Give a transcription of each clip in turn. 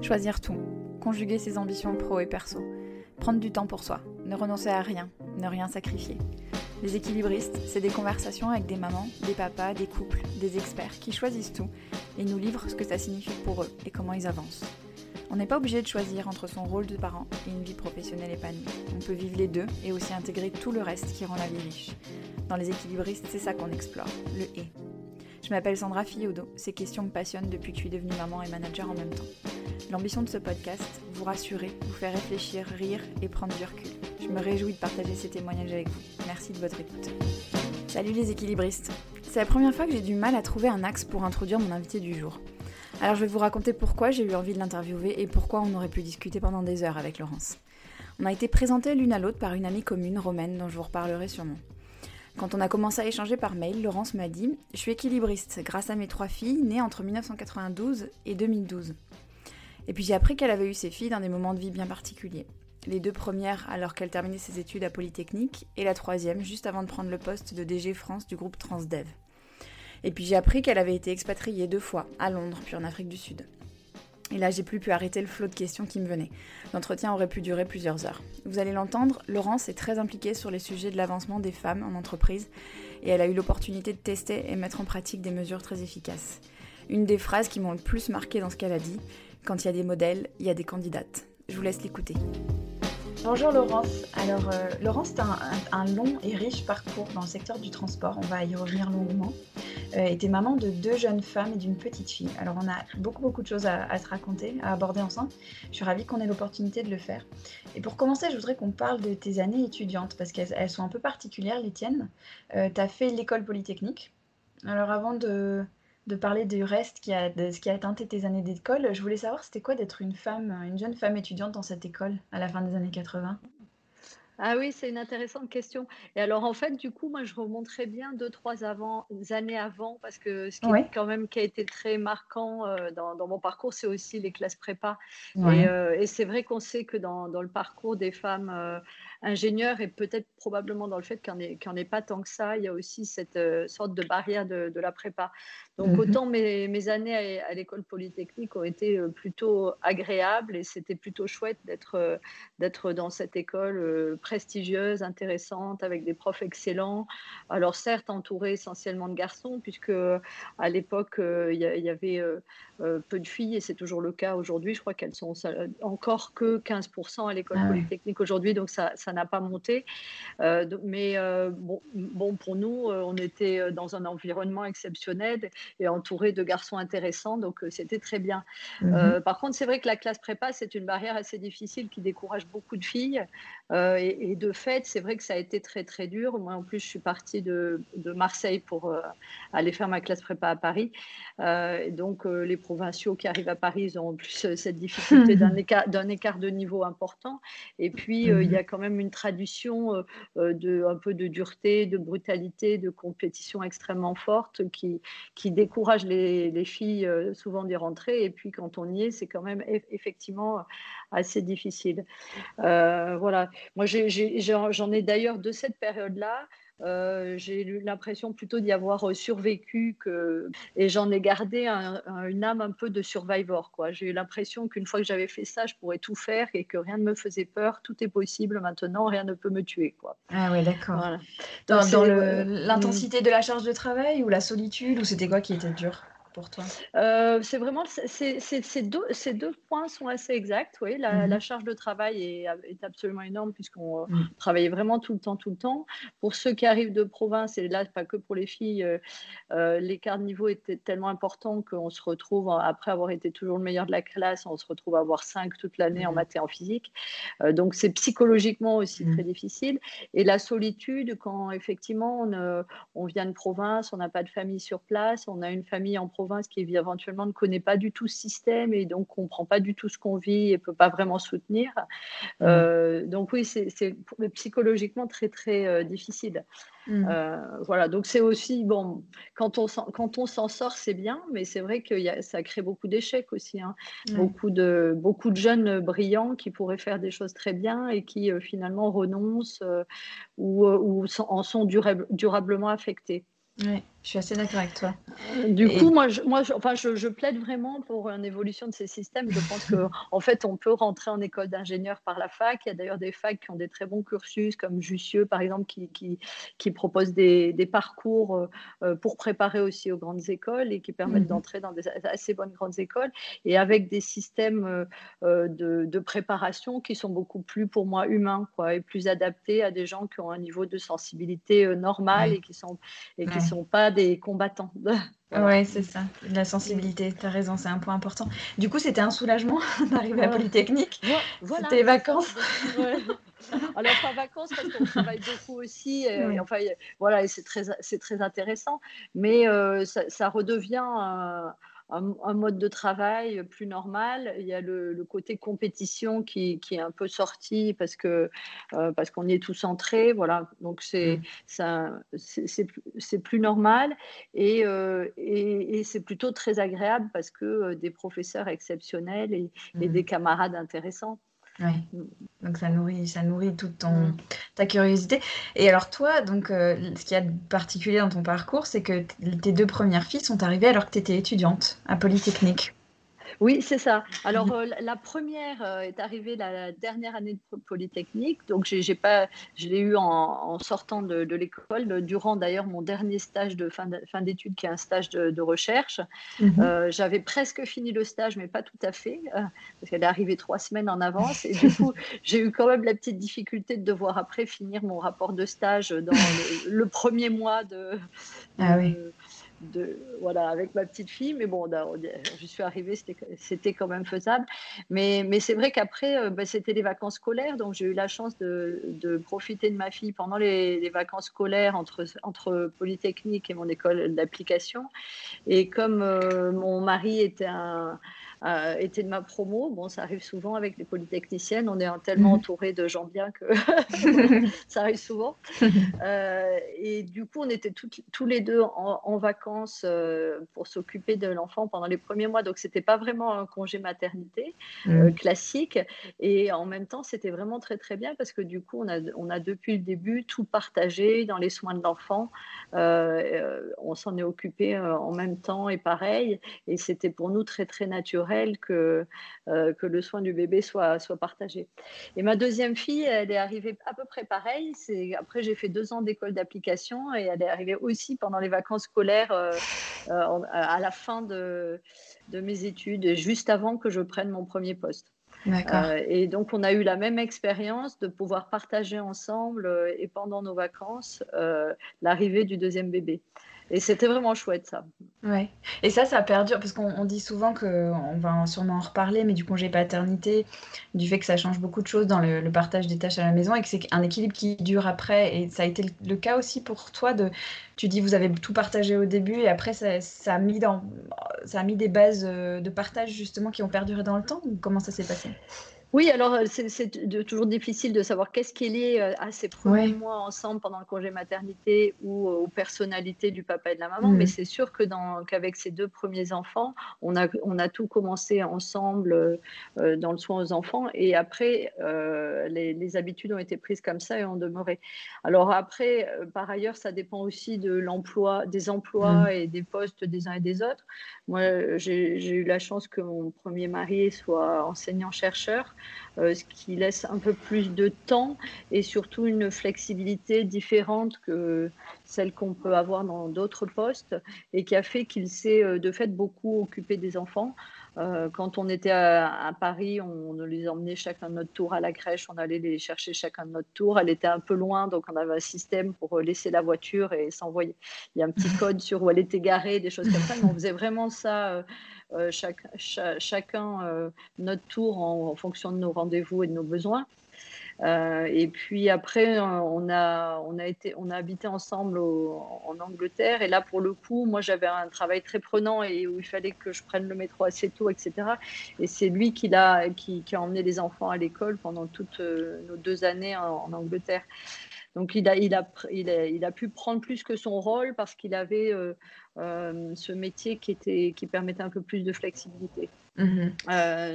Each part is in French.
Choisir tout, conjuguer ses ambitions pro et perso, prendre du temps pour soi, ne renoncer à rien, ne rien sacrifier. Les équilibristes, c'est des conversations avec des mamans, des papas, des couples, des experts qui choisissent tout et nous livrent ce que ça signifie pour eux et comment ils avancent. On n'est pas obligé de choisir entre son rôle de parent et une vie professionnelle épanouie. On peut vivre les deux et aussi intégrer tout le reste qui rend la vie riche. Dans les équilibristes, c'est ça qu'on explore, le et. Je m'appelle Sandra Fiodo. Ces questions me passionnent depuis que je suis devenue maman et manager en même temps. L'ambition de ce podcast, vous rassurer, vous faire réfléchir, rire et prendre du recul. Je me réjouis de partager ces témoignages avec vous. Merci de votre écoute. Salut les équilibristes. C'est la première fois que j'ai du mal à trouver un axe pour introduire mon invité du jour. Alors je vais vous raconter pourquoi j'ai eu envie de l'interviewer et pourquoi on aurait pu discuter pendant des heures avec Laurence. On a été présentés l'une à l'autre par une amie commune, Romaine, dont je vous reparlerai sûrement. Quand on a commencé à échanger par mail, Laurence m'a dit Je suis équilibriste grâce à mes trois filles nées entre 1992 et 2012. Et puis j'ai appris qu'elle avait eu ses filles dans des moments de vie bien particuliers. Les deux premières alors qu'elle terminait ses études à Polytechnique et la troisième juste avant de prendre le poste de DG France du groupe Transdev. Et puis j'ai appris qu'elle avait été expatriée deux fois, à Londres puis en Afrique du Sud. Et là, j'ai plus pu arrêter le flot de questions qui me venaient. L'entretien aurait pu durer plusieurs heures. Vous allez l'entendre, Laurence est très impliquée sur les sujets de l'avancement des femmes en entreprise et elle a eu l'opportunité de tester et mettre en pratique des mesures très efficaces. Une des phrases qui m'ont le plus marqué dans ce qu'elle a dit, quand il y a des modèles, il y a des candidates. Je vous laisse l'écouter. Bonjour Laurence. Alors euh, Laurence, tu as un, long et riche parcours dans le secteur du transport, on va y revenir longuement. Euh, et tu es maman de deux jeunes femmes et d'une petite fille. Alors on a beaucoup beaucoup de choses à, se raconter, à aborder ensemble. Je suis ravie qu'on ait l'opportunité de le faire. Et pour commencer, je voudrais qu'on parle de tes années étudiantes, parce qu'elles sont un peu particulières, les tiennes. Euh, tu as fait l'école polytechnique. Alors avant de, de parler du reste qui a, de ce qui a teinté tes années d'école, je voulais savoir c'était quoi d'être une femme, une jeune femme étudiante dans cette école à la fin des années 80 ah oui, c'est une intéressante question. Et alors, en fait, du coup, moi, je remonterais bien deux, trois avant, années avant, parce que ce qui, est quand même, qui a été très marquant euh, dans, dans, mon parcours, c'est aussi les classes prépa. Et, euh, et c'est vrai qu'on sait que dans, dans, le parcours des femmes euh, ingénieurs, et peut-être probablement dans le fait qu'il n'y en, ait pas tant que ça, il y a aussi cette sorte de barrière de, de la prépa. Donc, mmh autant mes, mes, années à, à l'école polytechnique ont été plutôt agréables et c'était plutôt chouette d'être d'être dans cette école prestigieuse, intéressante, avec des profs excellents. Alors certes, entourée essentiellement de garçons, puisque à l'époque, euh, il y, avait euh, euh, peu de filles, et c'est toujours le cas aujourd'hui. Je crois qu'elles sont encore que 15% à l'école ah polytechnique aujourd'hui, donc ça n'a pas monté. mais bon, bon, pour nous, on était dans un environnement exceptionnel et entouré de garçons intéressants, donc c'était très bien. Mmh par contre, c'est vrai que la classe prépa, c'est une barrière assez difficile qui décourage beaucoup de filles. et, et, de fait, c'est vrai que ça a été très très dur. Moi, en plus, je suis partie de, de Marseille pour euh, aller faire ma classe prépa à Paris. Euh, et donc, euh, les provinciaux qui arrivent à Paris, ils ont en plus cette difficulté d'un écart, écart, de niveau important. Et puis, il y a quand même une tradition de un peu de dureté, de brutalité, de compétition extrêmement forte qui, qui décourage les, les filles souvent d'y rentrer. Et puis, quand on y est, c'est quand même effectivement assez difficile. voilà. Moi, j'en ai, d'ailleurs de cette période-là. Euh, j'ai eu l'impression plutôt d'y avoir euh, survécu que... et j'en ai gardé une âme un peu de survivor. Quoi. J'ai eu l'impression qu'une fois que j'avais fait ça, je pourrais tout faire et que rien ne me faisait peur. Tout est possible maintenant, rien ne peut me tuer. Quoi. Ah oui, d'accord. Dans, l'intensité de la charge de travail ou la solitude ou c'était quoi qui était dur? Toi? Euh, C'est vraiment ces deux, ces deux points sont assez exacts. Oui, la, mhm. charge de travail est, est absolument énorme puisqu'on mm. travaillait vraiment tout le temps, tout le temps. Pour ceux qui arrivent de province, et là pas que pour les filles, euh, euh, l'écart de niveau était tellement important qu'on se retrouve après avoir été toujours le meilleur de la classe, on se retrouve à avoir 5 toute l'année en mm. maths et en physique. donc c'est psychologiquement aussi très difficile. Et la solitude, quand effectivement on, on vient de province, on n'a pas de famille sur place, on a une famille en province qui éventuellement ne connaît pas du tout ce système et donc comprend pas du tout ce qu'on vit et peut pas vraiment soutenir. Mmh. Euh, donc oui, c'est psychologiquement très très euh, difficile. Mmh. Euh, voilà, donc c'est aussi bon quand on quand on s'en sort, c'est bien, mais c'est vrai que y a, ça crée beaucoup d'échecs aussi. Hein. Beaucoup de beaucoup de jeunes brillants qui pourraient faire des choses très bien et qui finalement renoncent ou, ou, en sont durablement affectés. Je suis assez d'accord avec toi. Du coup, moi, je, moi enfin, je, plaide vraiment pour une évolution de ces systèmes. Je pense qu'en en fait, on peut rentrer en école d'ingénieur par la fac. Il y a d'ailleurs des facs qui ont des très bons cursus, comme Jussieu, par exemple, qui, qui, qui proposent des, des, parcours euh, euh, pour préparer aussi aux grandes écoles et qui permettent mmh d'entrer dans des assez bonnes grandes écoles et avec des systèmes euh, de, de, préparation qui sont beaucoup plus, pour moi, humains quoi, et plus adaptés à des gens qui ont un niveau de sensibilité normal et qui sont, et qui sont pas des combattants. Ouais, c'est ça, la sensibilité, tu as raison, c'est un point important. Du coup, c'était un soulagement d'arriver à Polytechnique. Voilà, c'était les vacances. Alors, pas vacances parce qu'on travaille beaucoup aussi. Et, enfin, voilà, et c'est très, très intéressant. Mais euh, ça, ça, redevient un, mode de travail plus normal. Il y a le, côté compétition qui, qui, est un peu sorti parce que euh, parce qu'on y est tout centré. Voilà, donc c'est mm. c'est plus normal et, euh, et, et c'est plutôt très agréable parce que euh, des professeurs exceptionnels et, et mm. des camarades intéressants. Oui. Donc ça nourrit, ça nourrit toute ton, mm. ta curiosité. Et alors toi, donc euh, ce qui y a de particulier dans ton parcours, c'est que tes deux premières filles sont arrivées alors que tu étais étudiante à Polytechnique. Oui, c'est ça. Alors, euh, la première euh, est arrivée la dernière année de Polytechnique. Donc, j'ai pas, je l'ai eu en, sortant de, l'école, durant d'ailleurs mon dernier stage de fin d'études, qui est un stage de, recherche. Mhm. Euh, j'avais presque fini le stage, mais pas tout à fait, parce qu'elle est arrivée trois semaines en avance. Et du coup, j'ai eu quand même la petite difficulté de devoir après finir mon rapport de stage dans le, premier mois de. Ah oui de, voilà, avec ma petite fille. Mais bon, je suis arrivée, c'était quand même faisable. Mais, mais c'est vrai qu'après, bah, c'était les vacances scolaires. Donc, j'ai eu la chance de, de, profiter de ma fille pendant les, vacances scolaires entre, entre Polytechnique et mon école d'application. Et comme euh, mon mari était un euh, était de ma promo. Bon, ça arrive souvent avec les polytechniciennes. On est tellement mhm. entouré de gens bien que ça arrive souvent. Euh, et du coup, on était tous les deux en, vacances euh, pour s'occuper de l'enfant pendant les premiers mois. Donc, c'était pas vraiment un congé maternité mhm. classique. Et en même temps, c'était vraiment très très bien parce que du coup, on a, on a depuis le début tout partagé dans les soins de l'enfant. on s'en est occupé en même temps et pareil. Et c'était pour nous très très naturel que, euh, que le soin du bébé soit, soit partagé. Et ma deuxième fille, elle est arrivée à peu près pareil. Après, j'ai fait deux ans d'école d'application et elle est arrivée aussi pendant les vacances scolaires euh, euh, à la fin de, de mes études, juste avant que je prenne mon premier poste. et donc, on a eu la même expérience de pouvoir partager ensemble et pendant nos vacances l'arrivée du deuxième bébé. Et c'était vraiment chouette ça. Ouais. Et ça, ça perdure parce qu'on dit souvent que, on va sûrement en reparler, mais du congé paternité, du fait que ça change beaucoup de choses dans le, partage des tâches à la maison et que c'est un équilibre qui dure après. Et ça a été le, cas aussi pour toi de, tu dis vous avez tout partagé au début et après ça, a mis ça a mis des bases euh, de partage justement qui ont perduré dans le temps. Comment ça s'est passé? Oui, alors euh, c'est toujours difficile de savoir qu'est-ce qui est lié euh, à ces premiers mois ensemble pendant le congé maternité ou aux personnalités du papa et de la maman, mais mmh. c'est sûr que qu'avec ces deux premiers enfants, on a, on a tout commencé ensemble euh, dans le soin aux enfants et après, les, habitudes ont été prises comme ça et ont demeuré. Alors après, par ailleurs, ça dépend aussi de l'emploi, des emplois mmh. et des postes des uns et des autres. Moi, j'ai eu la chance que mon premier mari soit enseignant-chercheur. Euh, ce qui laisse un peu plus de temps et surtout une flexibilité différente que celle qu'on peut avoir dans d'autres postes et qui a fait qu'il s'est euh, de fait beaucoup occupé des enfants. Euh, quand on était à, Paris, on, les emmenait chacun de notre tour à la crèche, on allait les chercher chacun de notre tour. Elle était un peu loin, donc on avait un système pour laisser la voiture et s'envoyer. Il y a un petit code sur où elle était garée, des choses comme ça, mais on faisait vraiment ça. Euh, chacun euh, notre tour en, fonction de nos rendez-vous et de nos besoins. Euh, et puis après, on a, on a, été, on a habité ensemble en Angleterre. Et là, pour le coup, moi, j'avais un travail très prenant et où il fallait que je prenne le métro assez tôt, etc. Et c'est lui qui a, qui, a emmené les enfants à l'école pendant toutes nos deux années en, Angleterre. Donc il a, il, a, il, a, pu prendre plus que son rôle parce qu'il avait ce métier qui, était, qui permettait un peu plus de flexibilité. Mmh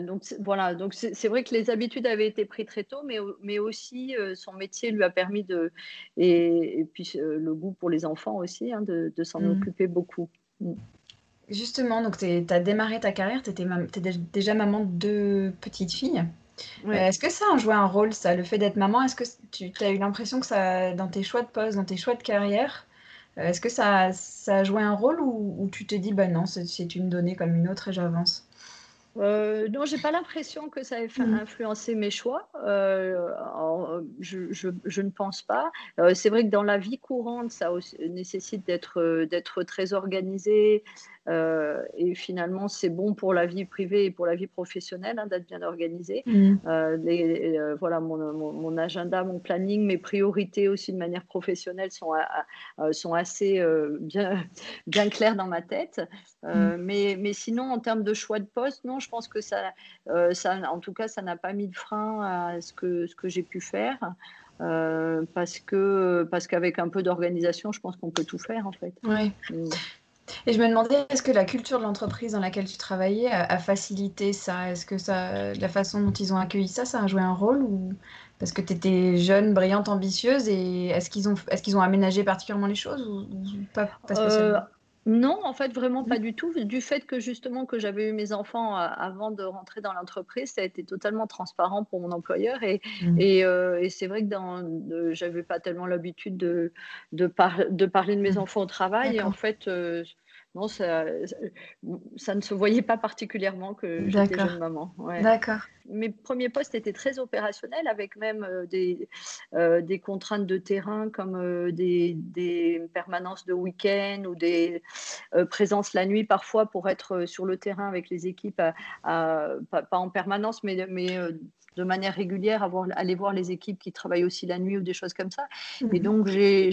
donc voilà, donc c'est vrai que les habitudes avaient été prises très tôt, mais, mais aussi son métier lui a permis de, et, puis le goût pour les enfants aussi, hein, de, de s'en mmh. occuper beaucoup. Mmh. Justement, donc tu as démarré ta carrière, tu étais, déjà maman de deux petites filles? Euh, est-ce que ça a joué un rôle, ça, le fait d'être maman? Est-ce que tu as eu l'impression que ça, dans tes choix de poste, dans tes choix de carrière, euh, est-ce que ça, ça, a joué un rôle ou, tu te dis, bah non, c'est une donnée comme une autre et j'avance? Euh, non, j'ai pas l'impression que ça ait mmh. influencé mes choix. Euh, je, je, ne pense pas. c'est vrai que dans la vie courante, ça nécessite d'être d'être très organisé, euh, et finalement, c'est bon pour la vie privée et pour la vie professionnelle hein, d'être bien organisé. Mmh. Euh, euh, voilà, mon, mon, agenda, mon planning, mes priorités aussi de manière professionnelle sont, sont assez bien, bien claires dans ma tête. Mmh. mais, mais sinon, en termes de choix de poste, non, je pense que ça, ça en tout cas, ça n'a pas mis de frein à ce que, ce que j'ai pu faire. parce que parce qu'avec un peu d'organisation, je pense qu'on peut tout faire en fait. Ouais. Mmh. Et je me demandais, est-ce que la culture de l'entreprise dans laquelle tu travaillais a, facilité ça? Est-ce que ça, la façon dont ils ont accueilli ça, ça a joué un rôle ou parce que tu étais jeune, brillante, ambitieuse et est-ce qu'ils ont, est-ce qu'ils ont aménagé particulièrement les choses ou, pas, spécialement? Euh, non, en fait, vraiment pas du tout. Du fait que justement que j'avais eu mes enfants euh, avant de rentrer dans l'entreprise, ça a été totalement transparent pour mon employeur. Et, mmh. euh, et, c'est vrai que dans, j'avais pas tellement l'habitude de, de, de, parler de mes mmh. enfants au travail. Et en fait, non, ça, ça ne se voyait pas particulièrement que j'étais jeune maman. D'accord. Mes premiers postes étaient très opérationnels, avec même euh, des, euh, des contraintes de terrain comme euh, des, des, permanences de week-end ou des présences la nuit parfois pour être sur le terrain avec les équipes, pas, en permanence, mais, mais de manière régulière, avoir, aller voir les équipes qui travaillent aussi la nuit ou des choses comme ça. Et mmh donc, j'ai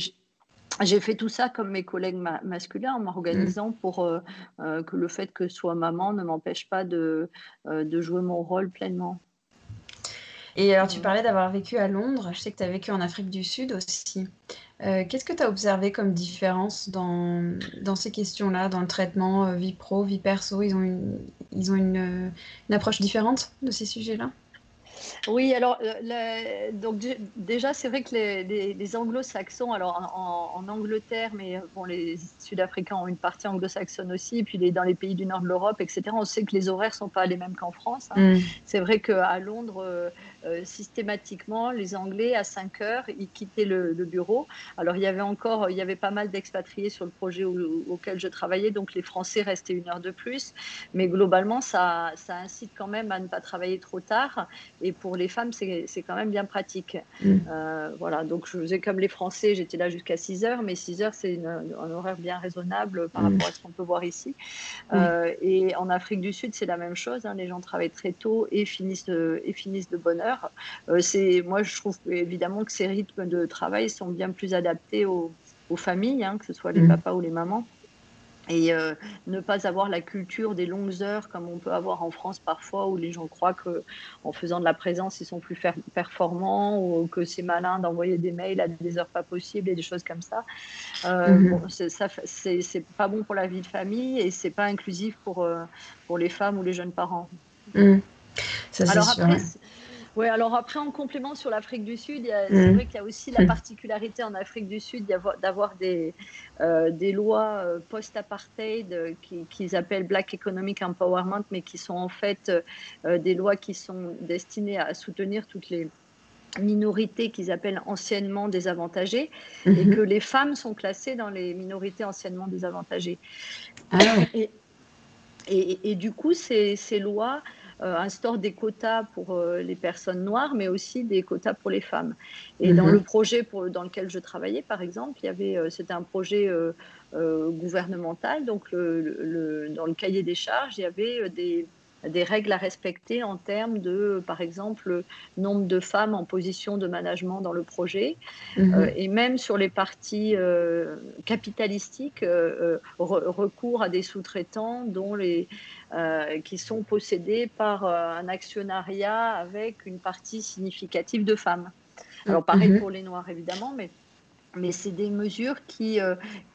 j'ai fait tout ça comme mes collègues masculins en m'organisant mmh. pour euh, euh, que le fait que je sois maman ne m'empêche pas de, euh, de, jouer mon rôle pleinement. Et alors, tu parlais d'avoir vécu à Londres. Je sais que tu as vécu en Afrique du Sud aussi. Qu'est-ce que tu as observé comme différence dans, dans ces questions-là, dans le traitement vie pro, vie perso? Ils ont une, ils ont une, une approche différente de ces sujets-là? Oui, alors euh, donc déjà c'est vrai que les, anglo-saxons, alors en, Angleterre, mais euh, bon les Sud-Africains ont une partie anglo-saxonne aussi, et puis les, dans les pays du nord de l'Europe, etc. On sait que les horaires sont pas les mêmes qu'en France. Hein. Mm. C'est vrai qu'à Londres, euh, systématiquement, les Anglais à 5 heures, ils quittaient le, bureau. Alors il y avait encore, il y avait pas mal d'expatriés sur le projet auquel je travaillais, donc les Français restaient une heure de plus, mais globalement ça, ça incite quand même à ne pas travailler trop tard et pour les femmes, c'est quand même bien pratique. Mm. Euh, voilà, donc je faisais comme les Français, j'étais là jusqu'à 6 heures, mais 6 heures, c'est un horaire bien raisonnable par mm. rapport à ce qu'on peut voir ici. Euh, et en Afrique du Sud, c'est la même chose. Hein, les gens travaillent très tôt et finissent de, et finissent de bonne heure. Euh, moi, je trouve évidemment que ces rythmes de travail sont bien plus adaptés aux, familles, hein, que ce soit les mm. papas ou les mamans et euh, ne pas avoir la culture des longues heures comme on peut avoir en France parfois où les gens croient que en faisant de la présence ils sont plus performants ou que c'est malin d'envoyer des mails à des heures pas possibles et des choses comme ça. Euh, mhm. c'est pas bon pour la vie de famille et c'est pas inclusif pour euh, pour les femmes ou les jeunes parents. Mhm. Ça, Alors après, oui, alors après, en complément sur l'Afrique du Sud, c'est mm. vrai qu'il y a aussi la particularité en Afrique du Sud d'avoir des, euh, des lois euh, post-apartheid euh, qu'ils appellent Black Economic Empowerment, mais qui sont en fait des lois qui sont destinées à soutenir toutes les minorités qu'ils appellent anciennement désavantagées et mm-hmm. que les femmes sont classées dans les minorités anciennement désavantagées. Ah et, et, et, du coup, ces, ces lois instaure des quotas pour euh, les personnes noires, mais aussi des quotas pour les femmes. Et dans mhm. le projet pour, dans lequel je travaillais, par exemple, il y avait, euh, c'était un projet gouvernemental. Donc, le, dans le cahier des charges, il y avait des des règles à respecter en termes de, par exemple, nombre de femmes en position de management dans le projet, mhm. et même sur les parties capitalistiques, recours à des sous-traitants dont les, euh, qui sont possédés par euh, un actionnariat avec une partie significative de femmes. Alors pareil pour les Noirs évidemment, mais mais c'est des mesures qui,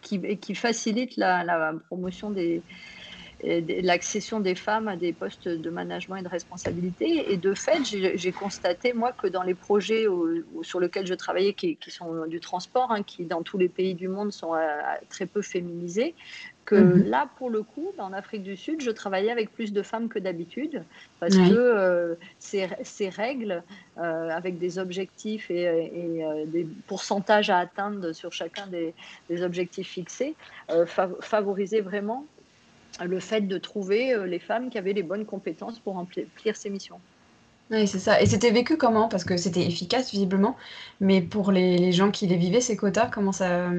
qui, qui, facilitent la, la promotion des, l'accession des femmes à des postes de management et de responsabilité. Et de fait, j'ai constaté, moi, que dans les projets sur lesquels je travaillais, qui, sont du transport, hein, qui dans tous les pays du monde sont euh, très peu féminisés, que mhm. là, pour le coup, en Afrique du Sud, je travaillais avec plus de femmes que d'habitude, parce que euh, ces, règles, euh, avec des objectifs et, des pourcentages à atteindre sur chacun des, objectifs fixés, favorisaient vraiment le fait de trouver euh, les femmes qui avaient les bonnes compétences pour remplir ces missions. Oui, c'est ça. Et c'était vécu comment? Parce que c'était efficace, visiblement. Mais pour les, gens qui les vivaient, ces quotas, comment ça.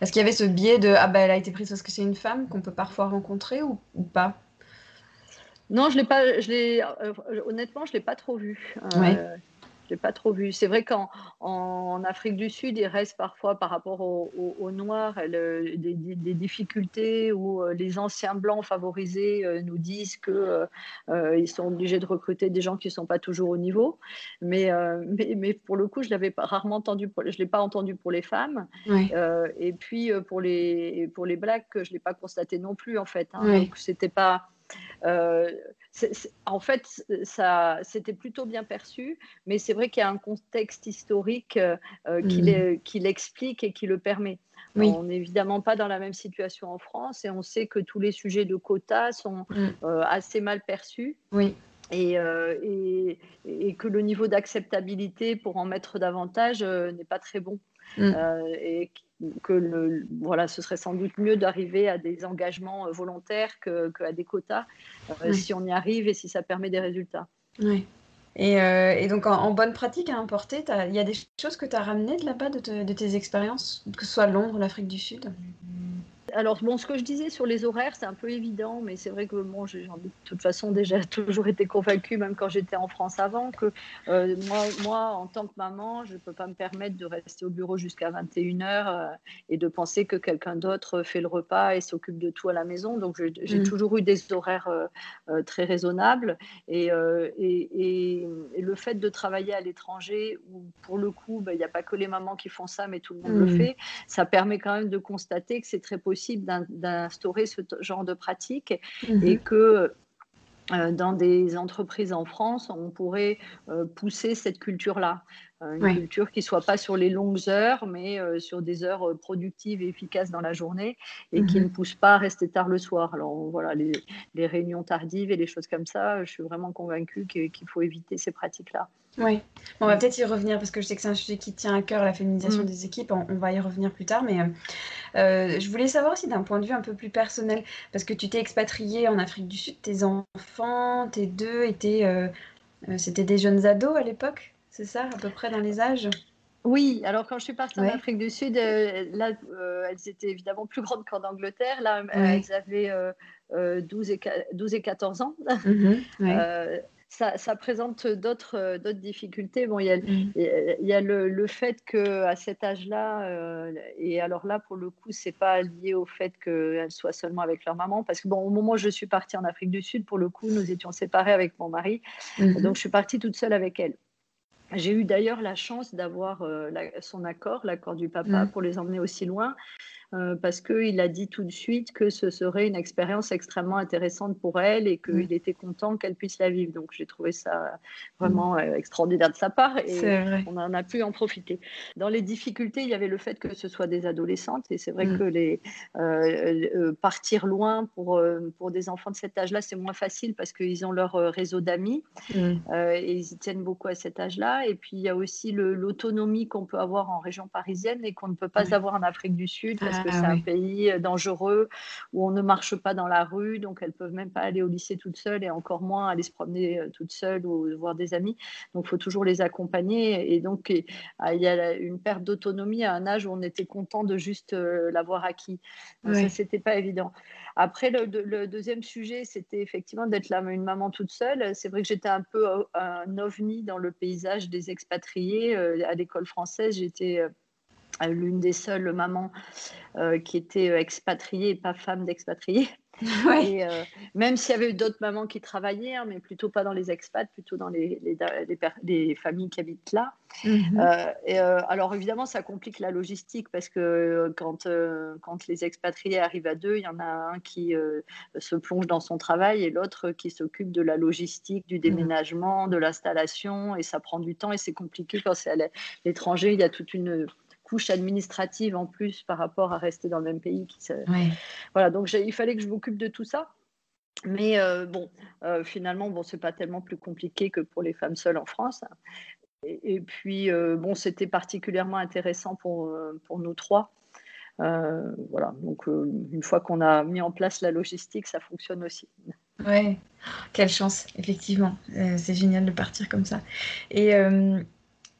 Est-ce qu'il y avait ce biais de Ah, bah, elle a été prise parce que c'est une femme qu'on peut parfois rencontrer ou, pas? Non, je l'ai pas. Je l'ai, euh, honnêtement, je ne l'ai pas trop vu. Euh, je pas trop vu. C'est vrai qu'en en Afrique du Sud, il reste parfois par rapport aux Noirs des, difficultés où euh, les anciens blancs favorisés euh, nous disent qu'ils euh, sont obligés de recruter des gens qui ne sont pas toujours au niveau. Mais, mais, pour le coup, je l'avais rarement entendu, je l'ai pas entendu pour les femmes. et puis pour les, pour les blacks, je ne l'ai pas constaté non plus en fait. Hein. Donc c'était pas en fait, ça, c'était plutôt bien perçu, mais c'est vrai qu'il y a un contexte historique euh, euh, mm. qui, l'explique et qui le permet. On n'est évidemment pas dans la même situation en France et on sait que tous les sujets de quotas sont mm. euh, assez mal perçus. Oui. Et, et, que le niveau d'acceptabilité pour en mettre davantage n'est pas très bon. Mm. et que le, voilà, ce serait sans doute mieux d'arriver à des engagements euh, volontaires qu'à des quotas, euh, si on y arrive et si ça permet des résultats. Oui. Et, euh, et, donc, en, bonne pratique à importer, il y a des choses que tu as ramenées de là-bas, de, de, tes expériences, que ce soit Londres ou l'Afrique du Sud? Alors, bon, ce que je disais sur les horaires, c'est un peu évident, mais c'est vrai que bon, j'ai de toute façon déjà toujours été convaincue, même quand j'étais en France avant, que euh, moi, moi, en tant que maman, je ne peux pas me permettre de rester au bureau jusqu'à 21h euh, et de penser que quelqu'un d'autre fait le repas et s'occupe de tout à la maison. Donc, j'ai mmh. toujours eu des horaires euh, très raisonnables. Et, et, le fait de travailler à l'étranger, où pour le coup, ben, il n'y a pas que les mamans qui font ça, mais tout le monde le mmh. fait, ça permet quand même de constater que c'est très possible d'instaurer ce genre de pratique mhm. et que euh, dans des entreprises en France, on pourrait euh, pousser cette culture-là. Euh, une culture qui soit pas sur les longues heures, mais sur des heures productives et efficaces dans la journée et qui mhm. ne pousse pas à rester tard le soir. Alors voilà, les, réunions tardives et les choses comme ça, je suis vraiment convaincue qu'il faut éviter ces pratiques-là. Oui, on va peut-être y revenir parce que je sais que c'est un sujet qui tient à cœur, la féminisation mm. des équipes. On, va y revenir plus tard, mais je voulais savoir aussi d'un point de vue un peu plus personnel, parce que tu t'es expatriée en Afrique du Sud, tes enfants, tes deux étaient, c'était des jeunes ados à l'époque c'est ça, à peu près dans les âges? Oui, alors quand je suis partie en Afrique du Sud, euh, là, euh, elles étaient évidemment plus grandes qu'en Angleterre. Là, elles avaient 12, euh, et, 12 et 14 ans. Mhm, ça, présente d'autres difficultés. Bon, il y a, mm. il y a le, le, fait qu'à cet âge-là, et alors là, pour le coup, c'est pas lié au fait qu'elles soient seulement avec leur maman, parce que bon, au moment où je suis partie en Afrique du Sud, pour le coup, nous étions séparés avec mon mari, mhm. donc je suis partie toute seule avec elle. J'ai eu d'ailleurs la chance d'avoir euh, son accord, l'accord du papa, mmh. pour les emmener aussi loin. Euh, parce qu'il a dit tout de suite que ce serait une expérience extrêmement intéressante pour elle et qu'il était content qu'elle puisse la vivre. Donc j'ai trouvé ça vraiment mm. euh, extraordinaire de sa part et on en a pu en profiter. Dans les difficultés, il y avait le fait que ce soit des adolescentes et c'est vrai mm. que les, euh, partir loin pour, pour des enfants de cet âge-là, c'est moins facile parce qu'ils ont leur réseau d'amis mm. et ils y tiennent beaucoup à cet âge-là. Et puis il y a aussi l'autonomie qu'on peut avoir en région parisienne et qu'on ne peut pas avoir en Afrique du Sud parce que ah c'est un pays euh, dangereux où on ne marche pas dans la rue, donc elles peuvent même pas aller au lycée toutes seules et encore moins aller se promener euh, toutes seules ou voir des amis. Donc il faut toujours les accompagner et donc ah, il y a une perte d'autonomie à un âge où on était content de juste euh, l'avoir acquis. Donc, Ça c'était pas évident. Après le, deuxième sujet, c'était effectivement d'être là une maman toute seule. C'est vrai que j'étais un peu un ovni dans le paysage des expatriés à l'école française. J'étais l'une des seules mamans qui était expatriée et pas femme d'expatriée. Et, euh, même s'il y avait d'autres mamans qui travaillaient, hein, mais plutôt pas dans les expats, plutôt dans les, les, familles qui habitent là. Mhm. Euh, et, euh, alors évidemment, ça complique la logistique parce que quand, quand les expatriés arrivent à deux, il y en a un qui se plonge dans son travail et l'autre qui s'occupe de la logistique, du mhm. déménagement, de l'installation, et ça prend du temps et c'est compliqué quand c'est à l'étranger. Il y a toute une couche administrative en plus par rapport à rester dans le même pays. Qui Voilà, donc il fallait que je m'occupe de tout ça. Mais euh, bon, euh, finalement, bon, c'est pas tellement plus compliqué que pour les femmes seules en France. Et, puis, euh, bon, c'était particulièrement intéressant pour, pour nous trois. voilà, donc une fois qu'on a mis en place la logistique, ça fonctionne aussi. Ouais, quelle chance, effectivement. c'est génial de partir comme ça. Et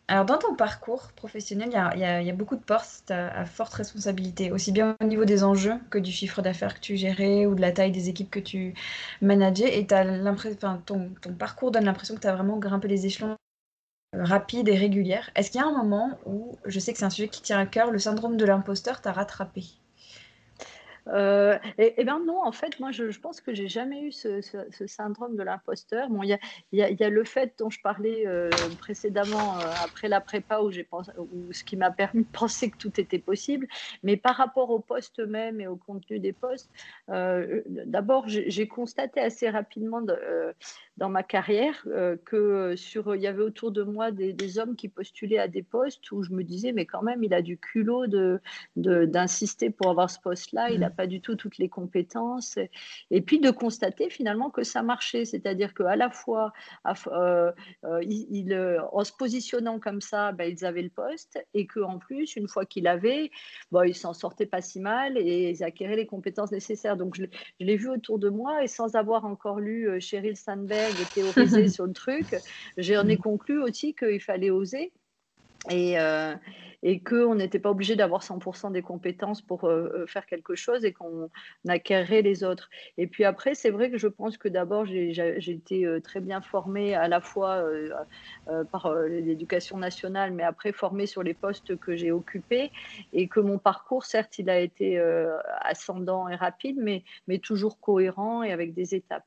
alors, dans ton parcours professionnel, il y a, beaucoup de postes à, forte responsabilité, aussi bien au niveau des enjeux que du chiffre d'affaires que tu gérais ou de la taille des équipes que tu manageais. Et ton, ton parcours donne l'impression que tu as vraiment grimpé les échelons euh, rapides et régulières. Est-ce qu'il y a un moment où, je sais que c'est un sujet qui tient à cœur, le syndrome de l'imposteur t'a rattrapé? Euh, et, bien non, en fait, moi, je, pense que j'ai jamais eu ce, syndrome de l'imposteur. Bon, il y a, le fait dont je parlais euh, précédemment, euh, après la prépa, où j'ai pensé, où ce qui m'a permis de penser que tout était possible. Mais par rapport au poste même et au contenu des postes, d'abord, j'ai constaté assez rapidement de, dans ma carrière euh, que sur il y avait autour de moi des, hommes qui postulaient à des postes où je me disais mais quand même il a du culot de d'insister pour avoir ce poste-là, il n'a mmh. pas du tout toutes les compétences et, puis de constater finalement que ça marchait, c'est-à-dire qu'à la fois euh, euh, il, en se positionnant comme ça, ben, ils avaient le poste et qu'en plus une fois qu'il avait, bon, ils s'en sortaient pas si mal et ils acquéraient les compétences nécessaires. Donc je, je l'ai vu autour de moi et sans avoir encore lu Sheryl Sandberg de théoriser sur le truc, j'en ai conclu aussi qu'il fallait oser et, euh, et qu'on n'était pas obligé d'avoir 100% des compétences pour euh, euh, faire quelque chose et qu'on acquérait les autres. Et puis après, c'est vrai que je pense que d'abord, j'ai été très bien formée à la fois par l'éducation nationale, mais après formée sur les postes que j'ai occupés et que mon parcours, certes, il a été ascendant et rapide, mais, mais toujours cohérent et avec des étapes.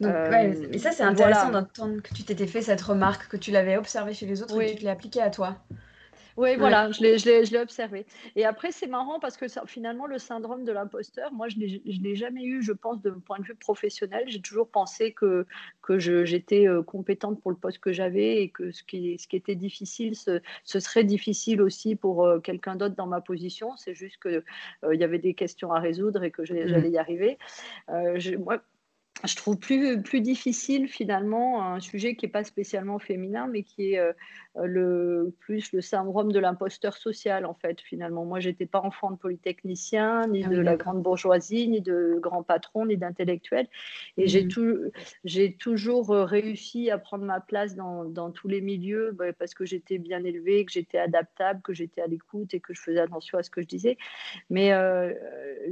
Donc, mais euh, ça, c'est intéressant d'entendre que tu t'étais fait cette remarque, que tu l'avais observée chez les autres et que tu l'as appliquée à toi. Oui, voilà, je l'ai observé. Et après, c'est marrant parce que finalement, le syndrome de l'imposteur, moi, je ne l'ai jamais eu, je pense, de point de vue professionnel. J'ai toujours pensé que, que j'étais euh, compétente pour le poste que j'avais et que ce qui, ce qui était difficile, ce, serait difficile aussi pour euh, quelqu'un d'autre dans ma position. C'est juste qu'il il y avait des questions à résoudre et que mmh. j'allais y arriver. moi, je trouve plus, plus difficile finalement un sujet qui n'est pas spécialement féminin, mais qui est euh, le, plus le syndrome de l'imposteur social en fait finalement. Moi, j'étais pas enfant de polytechnicien, ni ah de la grande bourgeoisie, ni de grand patron, ni d'intellectuel, et j'ai mmh. toujours euh, réussi à prendre ma place dans, dans tous les milieux bah, parce que j'étais bien élevée, que j'étais adaptable, que j'étais à l'écoute et que je faisais attention à ce que je disais. Mais euh,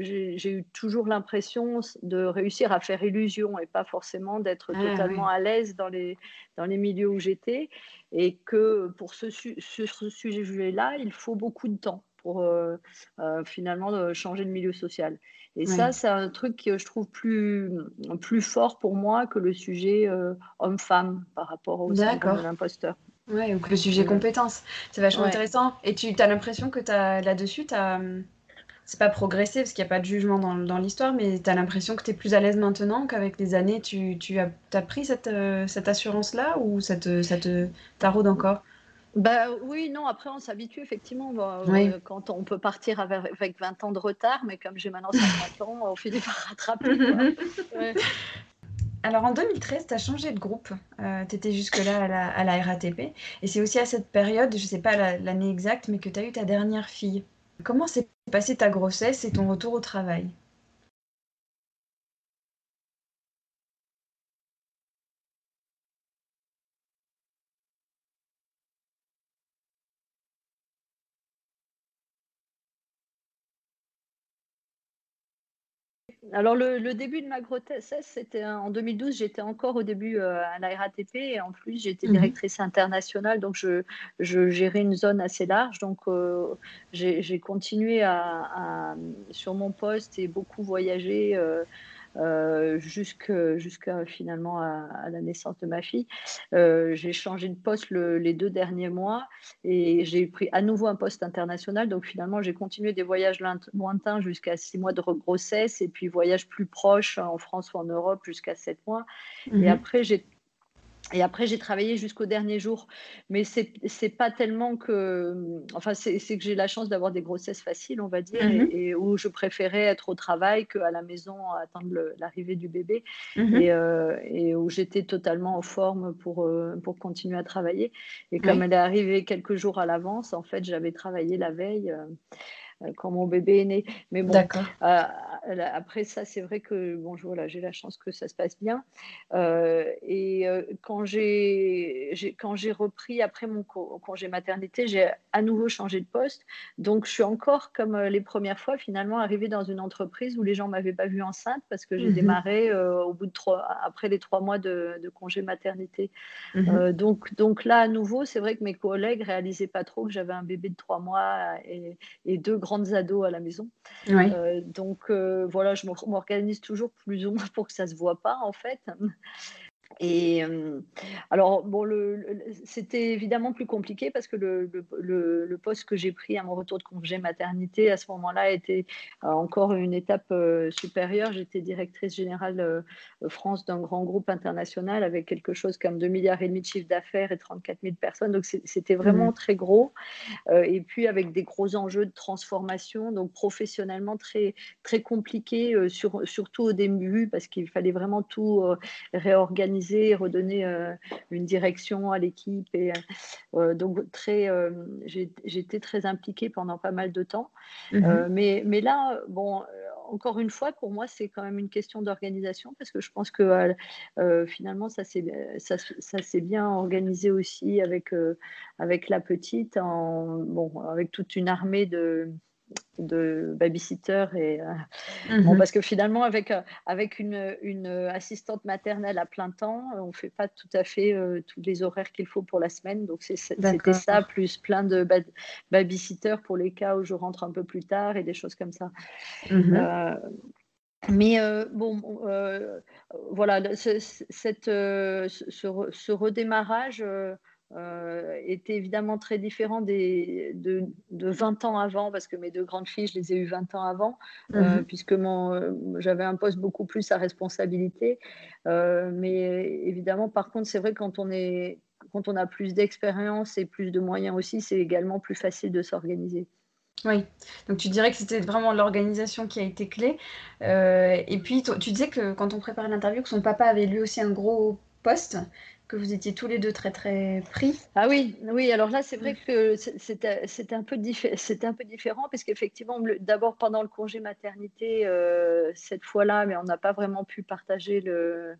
j'ai eu toujours l'impression de réussir à faire illusion et pas forcément d'être ah totalement à l'aise dans les, dans les milieux où j'étais. Et que pour ce, ce sujet-là, il faut beaucoup de temps pour euh, euh, finalement changer de milieu social. Et ça, c'est un truc que je trouve plus, plus fort pour moi que le sujet euh, homme-femme par rapport au syndrome de l'imposteur. Ouais, ou que le sujet compétence. C'est vachement intéressant. Et tu as l'impression que là-dessus, tu as c'est pas progressé parce qu'il n'y a pas de jugement dans, dans l'histoire, mais tu as l'impression que tu es plus à l'aise maintenant, qu'avec les années, tu, tu as, as, pris cette, euh, cette assurance-là ou ça te, ça te taraude encore? Bah, oui, non, après on s'habitue effectivement euh, quand on peut partir avec, 20 ans de retard, mais comme j'ai maintenant 50 ans, on finit par rattraper. Alors en 2013, tu as changé de groupe. Euh, tu étais jusque-là à à la, RATP. Et c'est aussi à cette période, je ne sais pas l'année exacte, mais que tu as eu ta dernière fille. Comment s'est passée ta grossesse et ton retour au travail? Alors le, début de ma grossesse, c'était en 2012, j'étais encore au début euh, à la RATP et en plus j'étais mhm. directrice internationale, donc je, gérais une zone assez large. Donc euh, j'ai continué à, sur mon poste et beaucoup voyager. Euh, euh, jusqu'à finalement à, la naissance de ma fille. Euh, j'ai changé de poste les deux derniers mois et j'ai pris à nouveau un poste international. Donc finalement, j'ai continué des voyages lointains jusqu'à six mois de grossesse et puis voyages plus proches en France ou en Europe jusqu'à sept mois. Et mhm. après, j'ai et après, j'ai travaillé jusqu'au dernier jour. Mais c'est pas tellement que. Enfin, c'est que j'ai la chance d'avoir des grossesses faciles, on va dire, et, où je préférais être au travail qu'à la maison attendre l'arrivée du bébé. Et, euh, et, où j'étais totalement en forme pour, euh, pour continuer à travailler. Et comme elle est arrivée quelques jours à l'avance, en fait, j'avais travaillé la veille. Euh, quand mon bébé est né. Mais bon, euh, après ça, c'est vrai que bon, voilà, j'ai la chance que ça se passe bien. Euh, et quand j'ai quand j'ai repris après mon congé maternité, j'ai à nouveau changé de poste. Donc, je suis encore comme les premières fois, finalement, arrivée dans une entreprise où les gens m'avaient pas vue enceinte parce que j'ai mmh démarré au bout de trois, après les trois mois de, congé maternité. Mmh donc, donc là, à nouveau, c'est vrai que mes collègues réalisaient pas trop que j'avais un bébé de trois mois et, et deux grandes ados à la maison. Euh, donc euh, voilà, je m'organise toujours plus ou moins pour que ça se voit pas en fait. Et euh, alors, bon, le, c'était évidemment plus compliqué parce que le, le, poste que j'ai pris à mon retour de congé maternité à ce moment-là était euh, encore une étape euh, supérieure. J'étais directrice générale France d'un grand groupe international avec quelque chose comme 2 milliards et demi de chiffre d'affaires et 34 000 personnes. Donc, c'était vraiment mmh. très gros. et puis, avec des gros enjeux de transformation, donc professionnellement très, très compliqué, sur, surtout au début parce qu'il fallait vraiment tout réorganiser redonner euh, une direction à l'équipe. Et euh, donc, très, euh, j'étais très impliquée pendant pas mal de temps. Mhm. mais, mais là, bon, encore une fois, pour moi, c'est quand même une question d'organisation parce que je pense que finalement, ça s'est ça, ça bien organisé aussi avec, avec la petite, en, bon, avec toute une armée de de babysitter et euh, bon, mhm. parce que finalement avec euh, avec une, une, assistante maternelle à plein temps on fait pas tout à fait euh, tous les horaires qu'il faut pour la semaine. Donc c'était ça plus plein de babysitters pour les cas où je rentre un peu plus tard et des choses comme ça. Mais bon, voilà, cette, ce, ce, redémarrage, euh, était évidemment très différent des, de, de, 20 ans avant, parce que mes deux grandes filles, je les ai eues 20 ans avant, euh, mhm. puisque euh, j'avais un poste beaucoup plus à responsabilité. mais évidemment, par contre, c'est vrai quand on est quand on a plus d'expérience et plus de moyens aussi, c'est également plus facile de s'organiser. Oui, donc tu dirais que c'était vraiment l'organisation qui a été clé. et puis, tu disais que quand on préparait l'interview, que son papa avait lui aussi un gros poste que vous étiez tous les deux très très pris. Ah oui, oui. Alors là, c'est vrai que c'était un peu c'était un peu différent parce qu'effectivement, d'abord pendant le congé maternité, euh, cette fois-là, mais on n'a pas vraiment pu partager le,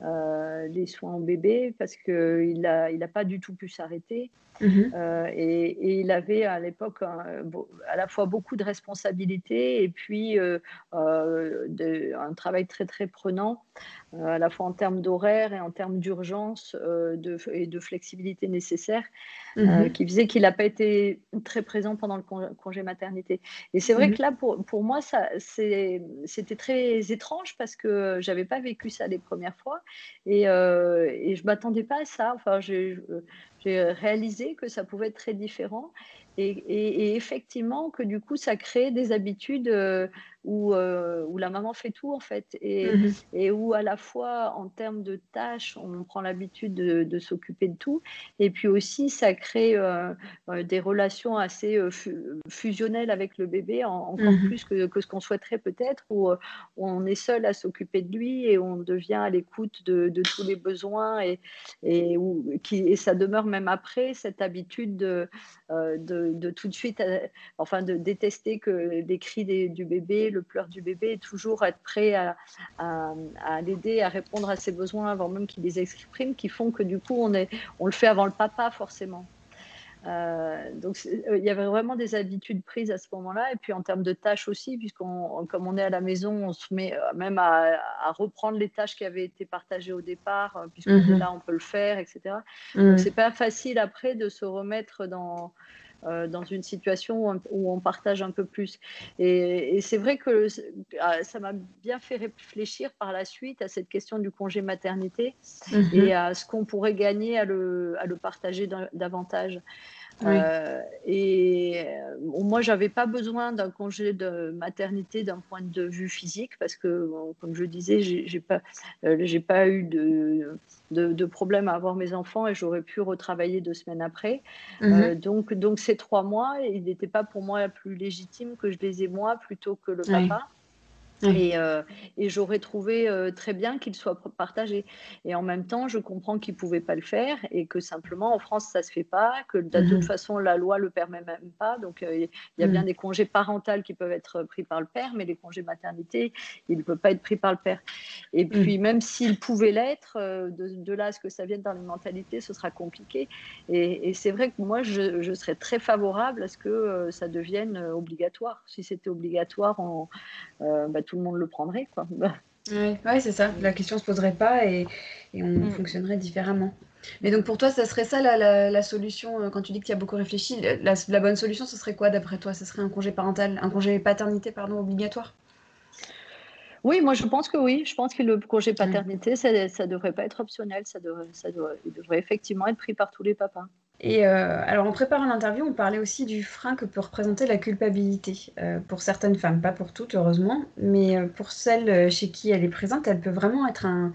euh, les soins au bébé parce qu'il n'a il a pas du tout pu s'arrêter. Mhm. Euh, et, il avait à l'époque à la fois beaucoup de responsabilités et puis un travail très très prenant. Euh, à la fois en termes d'horaire et en termes d'urgence euh, de, et de flexibilité nécessaire, euh, mhm. qui faisait qu'il n'a pas été très présent pendant le congé maternité. Et c'est vrai mhm. que là, pour, pour moi, c'était très étrange parce que j'avais pas vécu ça les premières fois et, et je m'attendais pas à ça. Enfin, j'ai réalisé que ça pouvait être très différent. Et, et, effectivement, que du coup, ça crée des habitudes où, euh, où, la maman fait tout en fait. Et, mmh et, où à la fois en termes de tâches on prend l'habitude de, de s'occuper de tout. Et puis aussi ça crée euh, euh, des relations assez fusionnelles avec le bébé encore mmh plus que, que ce qu'on souhaiterait peut-être où, on est seul à s'occuper de lui et on devient à l'écoute de, de, tous les besoins et, et, où, qui, et ça demeure même après cette habitude de, de, de tout de suite enfin de détester que les cris du bébé le pleur du bébé, et toujours être prêt à, l'aider, à répondre à ses besoins avant même qu'il les exprime, qui font que du coup, on, est, on le fait avant le papa forcément. Euh, donc, euh, il y avait vraiment des habitudes prises à ce moment-là. Et puis, en termes de tâches aussi, puisqu'on, comme on est à la maison, on se met euh, même à, reprendre les tâches qui avaient été partagées au départ, puisqu'on est mhm. là, on peut le faire, etc. Donc, mhm. c'est pas facile après de se remettre dans, dans une situation où on, partage un peu plus. Et, c'est vrai que ah, ça m'a bien fait réfléchir par la suite à cette question du congé maternité mhm. et à ce qu'on pourrait gagner à le, à le partager davantage. Euh, et euh, moi, j'avais pas besoin d'un congé de maternité d'un point de vue physique parce que, comme je disais, j'ai pas, euh, j'ai pas eu de, de, problème à avoir mes enfants et j'aurais pu retravailler deux semaines après. Mhm. donc, donc ces trois mois, il n'était pas pour moi plus légitime que je les ai moi plutôt que le papa. Et, euh, et j'aurais trouvé euh, très bien qu'il soit partagé. Et en même temps, je comprends qu'il ne pouvait pas le faire et que simplement en France, ça ne se fait pas, que de toute mmh façon, la loi ne le permet même pas. Donc, euh, il y a bien mmh. des congés parentaux qui peuvent être pris par le père, mais les congés maternité, il ne peut pas être pris par le père. Et mmh. puis, même s'il pouvait l'être, de, là à ce que ça vienne dans les mentalités, ce sera compliqué. Et, et c'est vrai que moi, je, je, serais très favorable à ce que ça devienne obligatoire. Si c'était obligatoire, en, bah, tout le monde le prendrait. Quoi. Oui, ouais, c'est ça. La question se poserait pas et, et on mm. fonctionnerait différemment. Mais donc pour toi, ça serait ça la, la, solution euh, quand tu dis que tu as beaucoup réfléchi la, la, bonne solution, ce serait quoi d'après toi? Ce serait un congé parental, un congé paternité pardon obligatoire? Oui, moi je pense que oui. Je pense que le congé paternité, ça ne devrait pas être optionnel. Ça devrait, ça devrait effectivement être pris par tous les papas. Et euh, alors, en préparant l'interview, on parlait aussi du frein que peut représenter la culpabilité euh, pour certaines femmes, pas pour toutes, heureusement, mais euh, pour celles chez qui elle est présente, elle peut vraiment être un,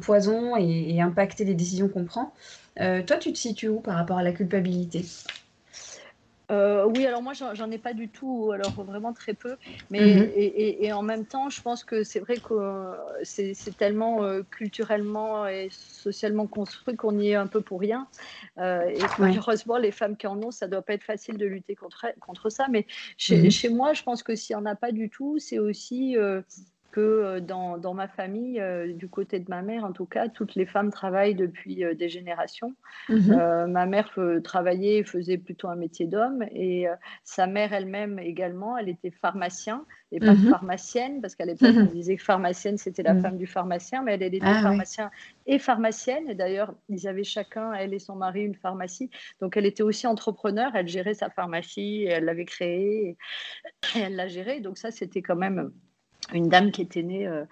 poison et, impacter les décisions qu'on prend. toi, tu te situes où par rapport à la culpabilité? Euh, oui, alors moi, j'en ai pas du tout, alors vraiment très peu. Mais mhm. et, en même temps, je pense que c'est vrai que euh, c'est tellement euh, culturellement et socialement construit qu'on y est un peu pour rien. et malheureusement, les femmes qui en ont, ça doit pas être facile de lutter contre, contre ça. Mais chez, mhm. chez moi, je pense que s'il n'y en a pas du tout, c'est aussi que euh, dans, dans ma famille, euh, du côté de ma mère en tout cas, toutes les femmes travaillent depuis euh, des générations. Mhm. ma mère travaillait et faisait plutôt un métier d'homme et sa mère elle-même également, elle était pharmacien et pas mhm. pharmacienne parce qu'à l'époque mhm. on disait que pharmacienne c'était la femme du pharmacien, mais elle, elle était ah pharmacien et pharmacienne. Et d'ailleurs, ils avaient chacun, elle et son mari, une pharmacie. Donc elle était aussi entrepreneur, elle gérait sa pharmacie, elle l'avait créée et elle l'a gérée. Donc ça c'était quand même une dame qui était née euh,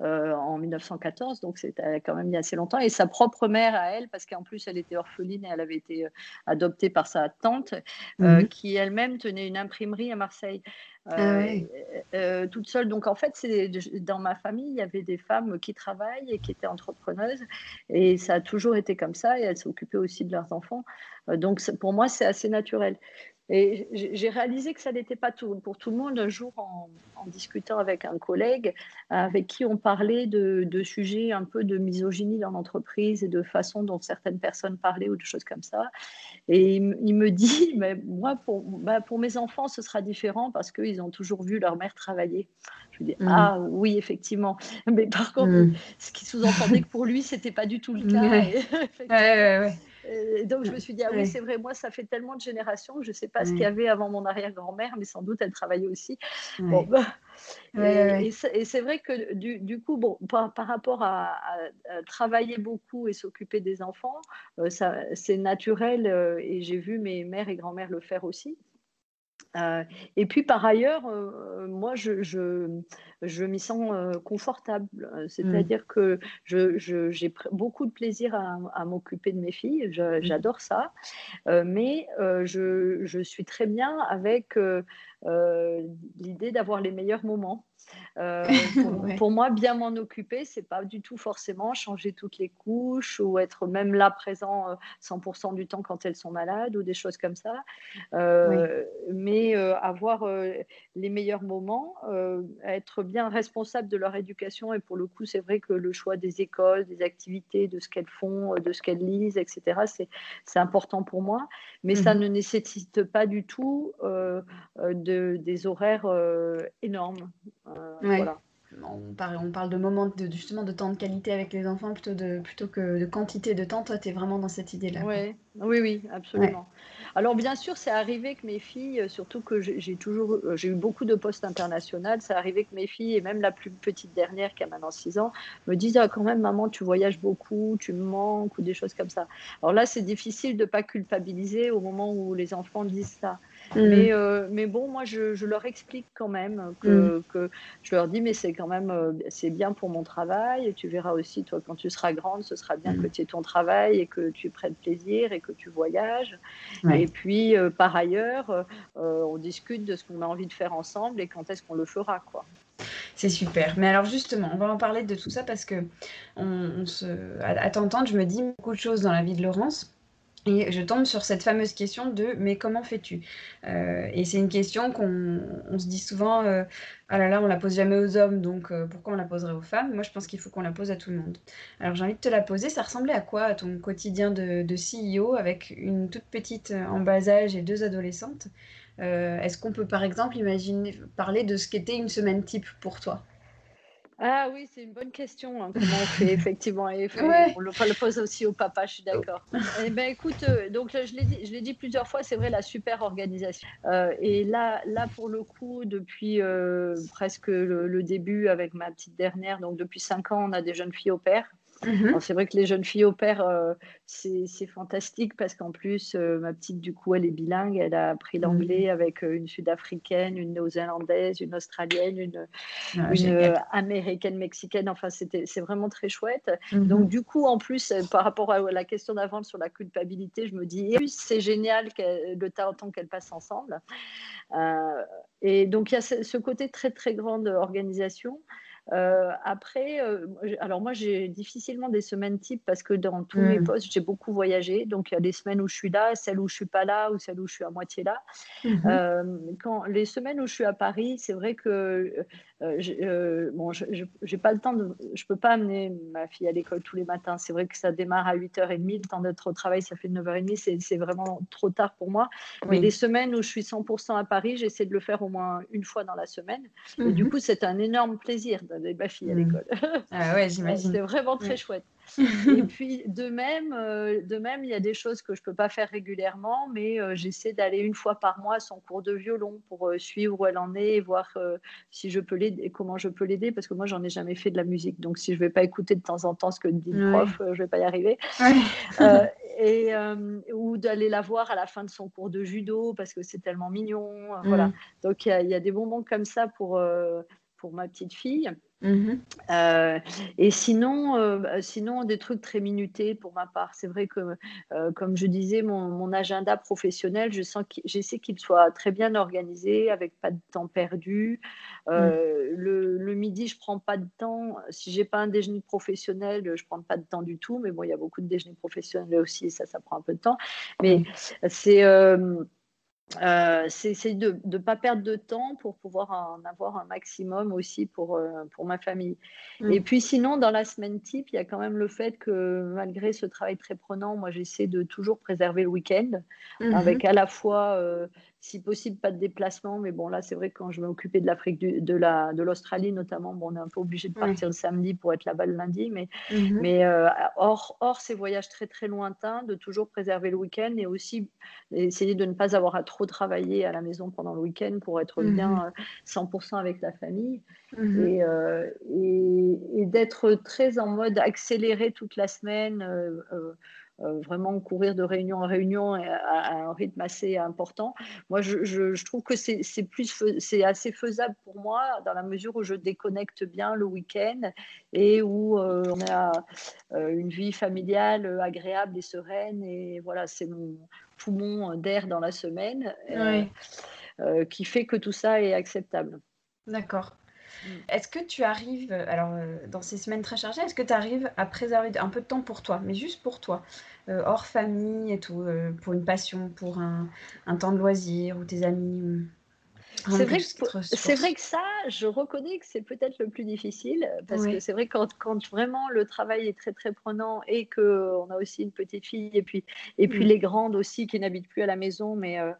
euh, en 1914, donc c'était quand même il y a assez longtemps, et sa propre mère à elle, parce qu'en plus elle était orpheline et elle avait été euh, adoptée par sa tante, mhm. qui elle-même tenait une imprimerie à Marseille. Ah toute seule. Donc en fait, c'est dans ma famille, il y avait des femmes qui travaillent et qui étaient entrepreneuses, et ça a toujours été comme ça. Et elles s'occupaient aussi de leurs enfants. donc pour moi, c'est assez naturel. Et j'ai réalisé que ça n'était pas tout, pour tout le monde. Un jour, en, discutant avec un collègue avec qui on parlait de, sujets un peu de misogynie dans l'entreprise et de façon dont certaines personnes parlaient ou de choses comme ça. Et il, me dit, mais moi, pour, bah, pour mes enfants, ce sera différent parce qu'ils ont toujours vu leur mère travailler. Je lui dis, mmh. ah oui, effectivement. Mais par contre, mmh. ce qui sous-entendait que pour lui, c'était pas du tout le cas. Ouais. ouais, ouais, donc je me suis dit, ah oui, c'est vrai, moi, ça fait tellement de générations je ne sais pas ce qu'il y avait avant mon arrière-grand-mère, mais sans doute elle travaillait aussi. Bon, bah, et, c'est vrai que du, coup, bon, par, rapport à, travailler beaucoup et s'occuper des enfants, euh, c'est naturel euh, et j'ai vu mes mères et grand-mères le faire aussi. Euh, et puis par ailleurs, euh, moi, je, je, m'y sens euh, confortable. Mmh. C'est-à-dire que j'ai beaucoup de plaisir à, m'occuper de mes filles. Mmh. J'adore ça. mais je, suis très bien avec l'idée d'avoir les meilleurs moments. Euh, pour, moi, bien m'en occuper, c'est pas du tout forcément changer toutes les couches ou être même là présent 100% euh, du temps quand elles sont malades ou des choses comme ça. Euh, mais avoir les meilleurs moments, être bien responsable de leur éducation. Et pour le coup, c'est vrai que le choix des écoles, des activités, de ce qu'elles font, de ce qu'elles lisent, etc., c'est important pour moi. Mais ça mmh ne nécessite pas du tout de, des horaires énormes. Euh, on, parle, on parle de moments de, justement de temps de qualité avec les enfants plutôt, de, plutôt que de quantité de temps. Toi, tu es vraiment dans cette idée-là. oui, oui, absolument. Alors bien sûr, c'est arrivé que mes filles, surtout que j'ai toujours, j'ai eu beaucoup de postes internationaux, c'est arrivé que mes filles, et même la plus petite dernière qui a maintenant 6 ans, me disent ah, quand même maman, tu voyages beaucoup, tu me manques ou des choses comme ça. Alors là, c'est difficile de pas culpabiliser au moment où les enfants disent ça. Mm. Mais, euh, mais bon, moi, je, leur explique quand même que, mm. que je leur dis, mais c'est quand même, euh, c'est bien pour mon travail. Et tu verras aussi, toi, quand tu seras grande, ce sera bien mm. que tu aies ton travail et que tu prennes plaisir et que tu voyages. Et puis, euh, par ailleurs, on discute de ce qu'on a envie de faire ensemble et quand est-ce qu'on le fera, quoi. C'est super. Mais alors justement, on va en parler de tout ça parce que on, se, à t'entendre, je me dis beaucoup de choses dans la vie de Laurence. Et je tombe sur cette fameuse question de mais comment fais-tu? Euh, Et c'est une question qu'on se dit souvent euh, ah là là, on la pose jamais aux hommes, donc euh, pourquoi on la poserait aux femmes? Moi, je pense qu'il faut qu'on la pose à tout le monde. Alors j'ai envie de te la poser. Ça ressemblait à quoi à ton quotidien de, CEO avec une toute petite en bas âge et deux adolescentes? Est-ce qu'on peut par exemple imaginer parler de ce qu'était une semaine type pour toi? Ah oui, c'est une bonne question. Hein, comment on fait effectivement et On le, pose aussi au papa, je suis d'accord. eh ben, écoute, euh, donc je l'ai dit, je l'ai dit plusieurs fois, c'est vrai la super organisation. Euh, et là, là pour le coup, depuis euh, presque le, le, début avec ma petite dernière, donc depuis cinq ans, on a des jeunes filles au père. Mhm. C'est vrai que les jeunes filles au père, euh, c'est fantastique parce qu'en plus, euh, ma petite, du coup, elle est bilingue. Elle a appris mhm. l'anglais avec euh, une sud-africaine, une néo-zélandaise, une australienne, une, ah, américaine, mexicaine. Enfin, c'est vraiment très chouette. Mhm. Donc, du coup, en plus, par rapport à la question d'avant sur la culpabilité, je me dis, c'est génial le temps qu'elles passent ensemble. et donc, il y a ce, ce côté très, très grande organisation. Euh, après, euh, alors moi, j'ai difficilement des semaines types parce que dans tous mes mmh. postes, j'ai beaucoup voyagé. Donc, il y a des semaines où je suis là, celles où je suis pas là ou celles où je suis à moitié là. Mmh euh, quand les semaines où je suis à Paris, c'est vrai que je, bon, j'ai pas le temps de, je peux pas amener ma fille à l'école tous les matins. C'est vrai que ça démarre à 8h30, le temps d'être au travail, ça fait 9h30, c'est vraiment trop tard pour moi. Mais les semaines où je suis 100% à Paris, j'essaie de le faire au moins une fois dans la semaine. Et du mmh coup, c'est un énorme plaisir avec ma fille à mmh. l'école. Ah ouais, j'imagine. C'est vraiment très chouette. Et puis de même, euh, de même, il y a des choses que je peux pas faire régulièrement, mais euh, j'essaie d'aller une fois par mois à son cours de violon pour euh, suivre où elle en est et voir si je peux l'aider, comment je peux l'aider, parce que moi j'en ai jamais fait de la musique, donc si je vais pas écouter de temps en temps ce que dit le prof, je vais pas y arriver. et ou d'aller la voir à la fin de son cours de judo parce que c'est tellement mignon, voilà. Mmh. Donc il y, y, a des moments comme ça pour pour ma petite fille. Mmh euh, et sinon, euh, sinon, des trucs très minutés pour ma part. C'est vrai que, euh, comme je disais, mon, agenda professionnel, je sens j'essaie qu'il soit très bien organisé, avec pas de temps perdu. Mmh. Le, midi, je prends pas de temps. Si j'ai pas un déjeuner professionnel, je prends pas de temps du tout. Mais bon, il y a beaucoup de déjeuners professionnels aussi, ça, ça prend un peu de temps. Mais mmh. c'est euh, c'est de ne pas perdre de temps pour pouvoir en avoir un maximum aussi pour, euh, pour ma famille. Et puis sinon, dans la semaine type, il y a quand même le fait que malgré ce travail très prenant, moi j'essaie de toujours préserver le week-end, mmh avec à la fois euh, si possible, pas de déplacement. Mais bon, là, c'est vrai que quand je m'occupais de l'Afrique, de, la, de l'Australie notamment, bon, on est un peu obligé de partir le samedi pour être là-bas le lundi. Mais, mhm. mais euh, hors, hors ces voyages très, très lointains, de toujours préserver le week-end et aussi essayer de ne pas avoir à trop travailler à la maison pendant le week-end pour être mhm. bien 100% euh, avec la famille. Mhm. Et, euh, et, et d'être très en mode accéléré toute la semaine. Euh, vraiment courir de réunion en réunion à, un rythme assez important. Moi, je, trouve que c'est plus c'est assez faisable pour moi dans la mesure où je déconnecte bien le week-end et où euh, on a euh, une vie familiale agréable et sereine et voilà, c'est mon poumon d'air dans la semaine qui fait que tout ça est acceptable. D'accord. Mm. Est-ce que tu arrives, alors dans ces semaines très chargées, est-ce que tu arrives à préserver un peu de temps pour toi, mais juste pour toi euh, hors famille et tout, euh, pour une passion, pour un, temps de loisir ou tes amis C'est vrai, que, vrai que ça, je reconnais que c'est peut-être le plus difficile parce que c'est vrai quand, quand vraiment le travail est très très prenant et qu'on a aussi une petite fille et puis, et puis mm. les grandes aussi qui n'habitent plus à la maison mais euh,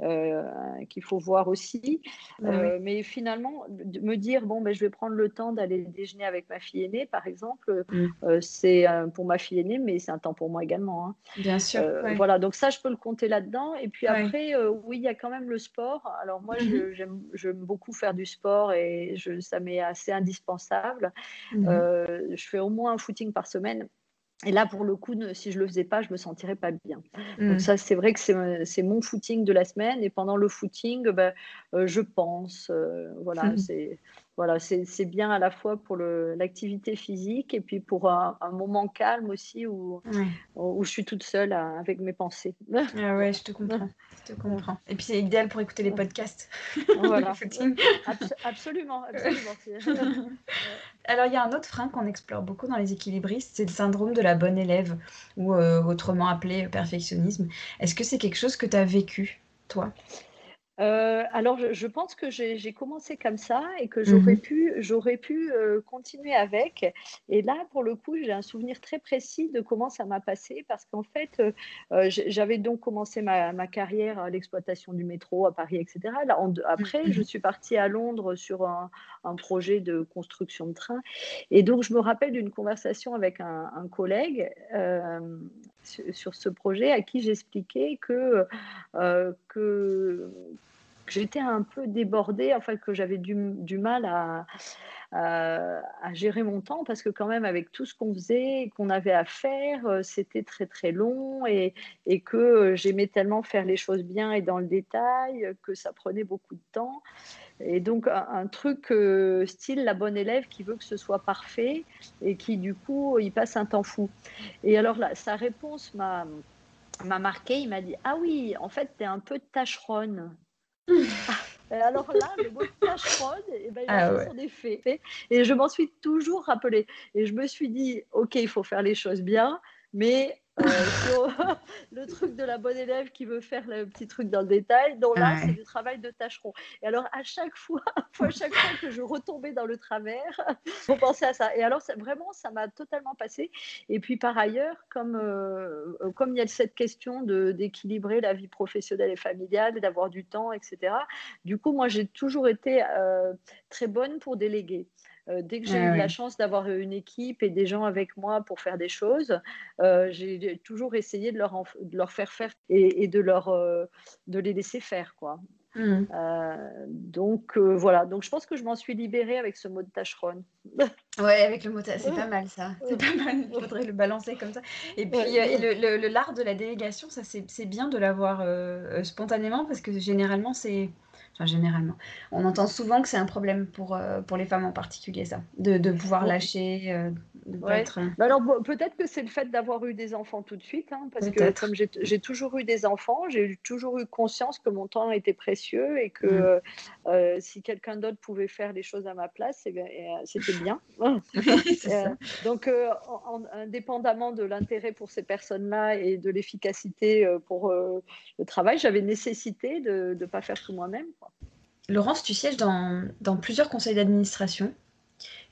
euh, qu'il faut voir aussi. Euh, mais finalement, me dire bon, ben, je vais prendre le temps d'aller déjeuner avec ma fille aînée par exemple, mm. c'est pour ma fille aînée mais c'est un temps pour moi également. Hein. Bien sûr. Voilà, donc ça je peux le compter là-dedans. Et puis après, oui, il y a quand même le sport. Alors moi, je mm-hmm j'aime beaucoup faire du sport et je, ça m'est assez indispensable. Mmh euh, je fais au moins un footing par semaine. Et là, pour le coup, si je le faisais pas, je me sentirais pas bien. Donc mmh. ça, c'est vrai que c'est mon footing de la semaine. Et pendant le footing, ben, euh, je pense. Euh, voilà, mmh. c'est voilà, c'est bien à la fois pour l'activité physique et puis pour un, moment calme aussi où, où je suis toute seule avec mes pensées. Ah ouais, je te comprends. Je te comprends. Et puis c'est idéal pour écouter les podcasts. Voilà. absolument, absolument. Alors il y a un autre frein qu'on explore beaucoup dans les équilibristes, c'est le syndrome de la bonne élève ou euh, autrement appelé perfectionnisme. Est-ce que c'est quelque chose que tu as vécu, toi? Euh, alors, je, pense que j'ai commencé comme ça et que j'aurais mmh pu, j'aurais pu euh, continuer avec. Et là, pour le coup, j'ai un souvenir très précis de comment ça m'a passé parce qu'en fait, euh, j'avais donc commencé ma, carrière à l'exploitation du métro à Paris, etc. Là, après, mmh je suis partie à Londres sur un, projet de construction de train. Et donc, je me rappelle d'une conversation avec un, un collègue sur, ce projet à qui j'expliquais que, que j'étais un peu débordée, enfin que j'avais du, mal à, gérer mon temps parce que quand même avec tout ce qu'on faisait, qu'on avait à faire, euh, c'était très très long et, et que j'aimais tellement faire les choses bien et dans le détail que ça prenait beaucoup de temps. Et donc un, truc euh, style la bonne élève qui veut que ce soit parfait et qui du coup il passe un temps fou. Et alors là, sa réponse m'a m'a marqué, il m'a dit Ah oui, en fait, tu es un peu tâcheronne. Et alors là, le mot tâcheronne, eh ben, il a ah son effet. Et je m'en suis toujours rappelé. Et je me suis dit, OK, il faut faire les choses bien, mais euh, le truc de la bonne élève qui veut faire le petit truc dans le détail. Donc là, c'est du travail de tâcheron. Et alors, à chaque fois, à chaque fois que je retombais dans le travers, je pensais à ça. Et alors, vraiment, ça m'a totalement passé. Et puis, par ailleurs, comme, euh, comme il y a cette question d'équilibrer la vie professionnelle et familiale, d'avoir du temps, etc., du coup, moi, j'ai toujours été euh, très bonne pour déléguer. Euh, dès que j'ai eu la chance d'avoir une équipe et des gens avec moi pour faire des choses, euh, j'ai toujours essayé de leur, de leur faire faire et, de, leur, euh, de les laisser faire. Quoi. Mmh. donc voilà, donc je pense que je m'en suis libérée avec ce mot de tâcheronne. Ouais, avec le mot c'est pas mal ça. C'est pas mal, il faudrait le balancer comme ça. Et puis le, le, l'art de la délégation, ça c'est bien de l'avoir spontanément parce que généralement c'est généralement. On entend souvent que c'est un problème pour, euh, pour les femmes en particulier, ça, de, de pouvoir lâcher. Euh, être... Bah alors peut-être que c'est le fait d'avoir eu des enfants tout de suite, hein, parce que comme j'ai toujours eu des enfants, j'ai toujours eu conscience que mon temps était précieux et que mm. euh, si quelqu'un d'autre pouvait faire les choses à ma place, eh c'était bien. donc indépendamment de l'intérêt pour ces personnes-là et de l'efficacité pour le travail, j'avais nécessité de ne pas faire tout moi-même. Laurence, tu sièges dans, plusieurs conseils d'administration.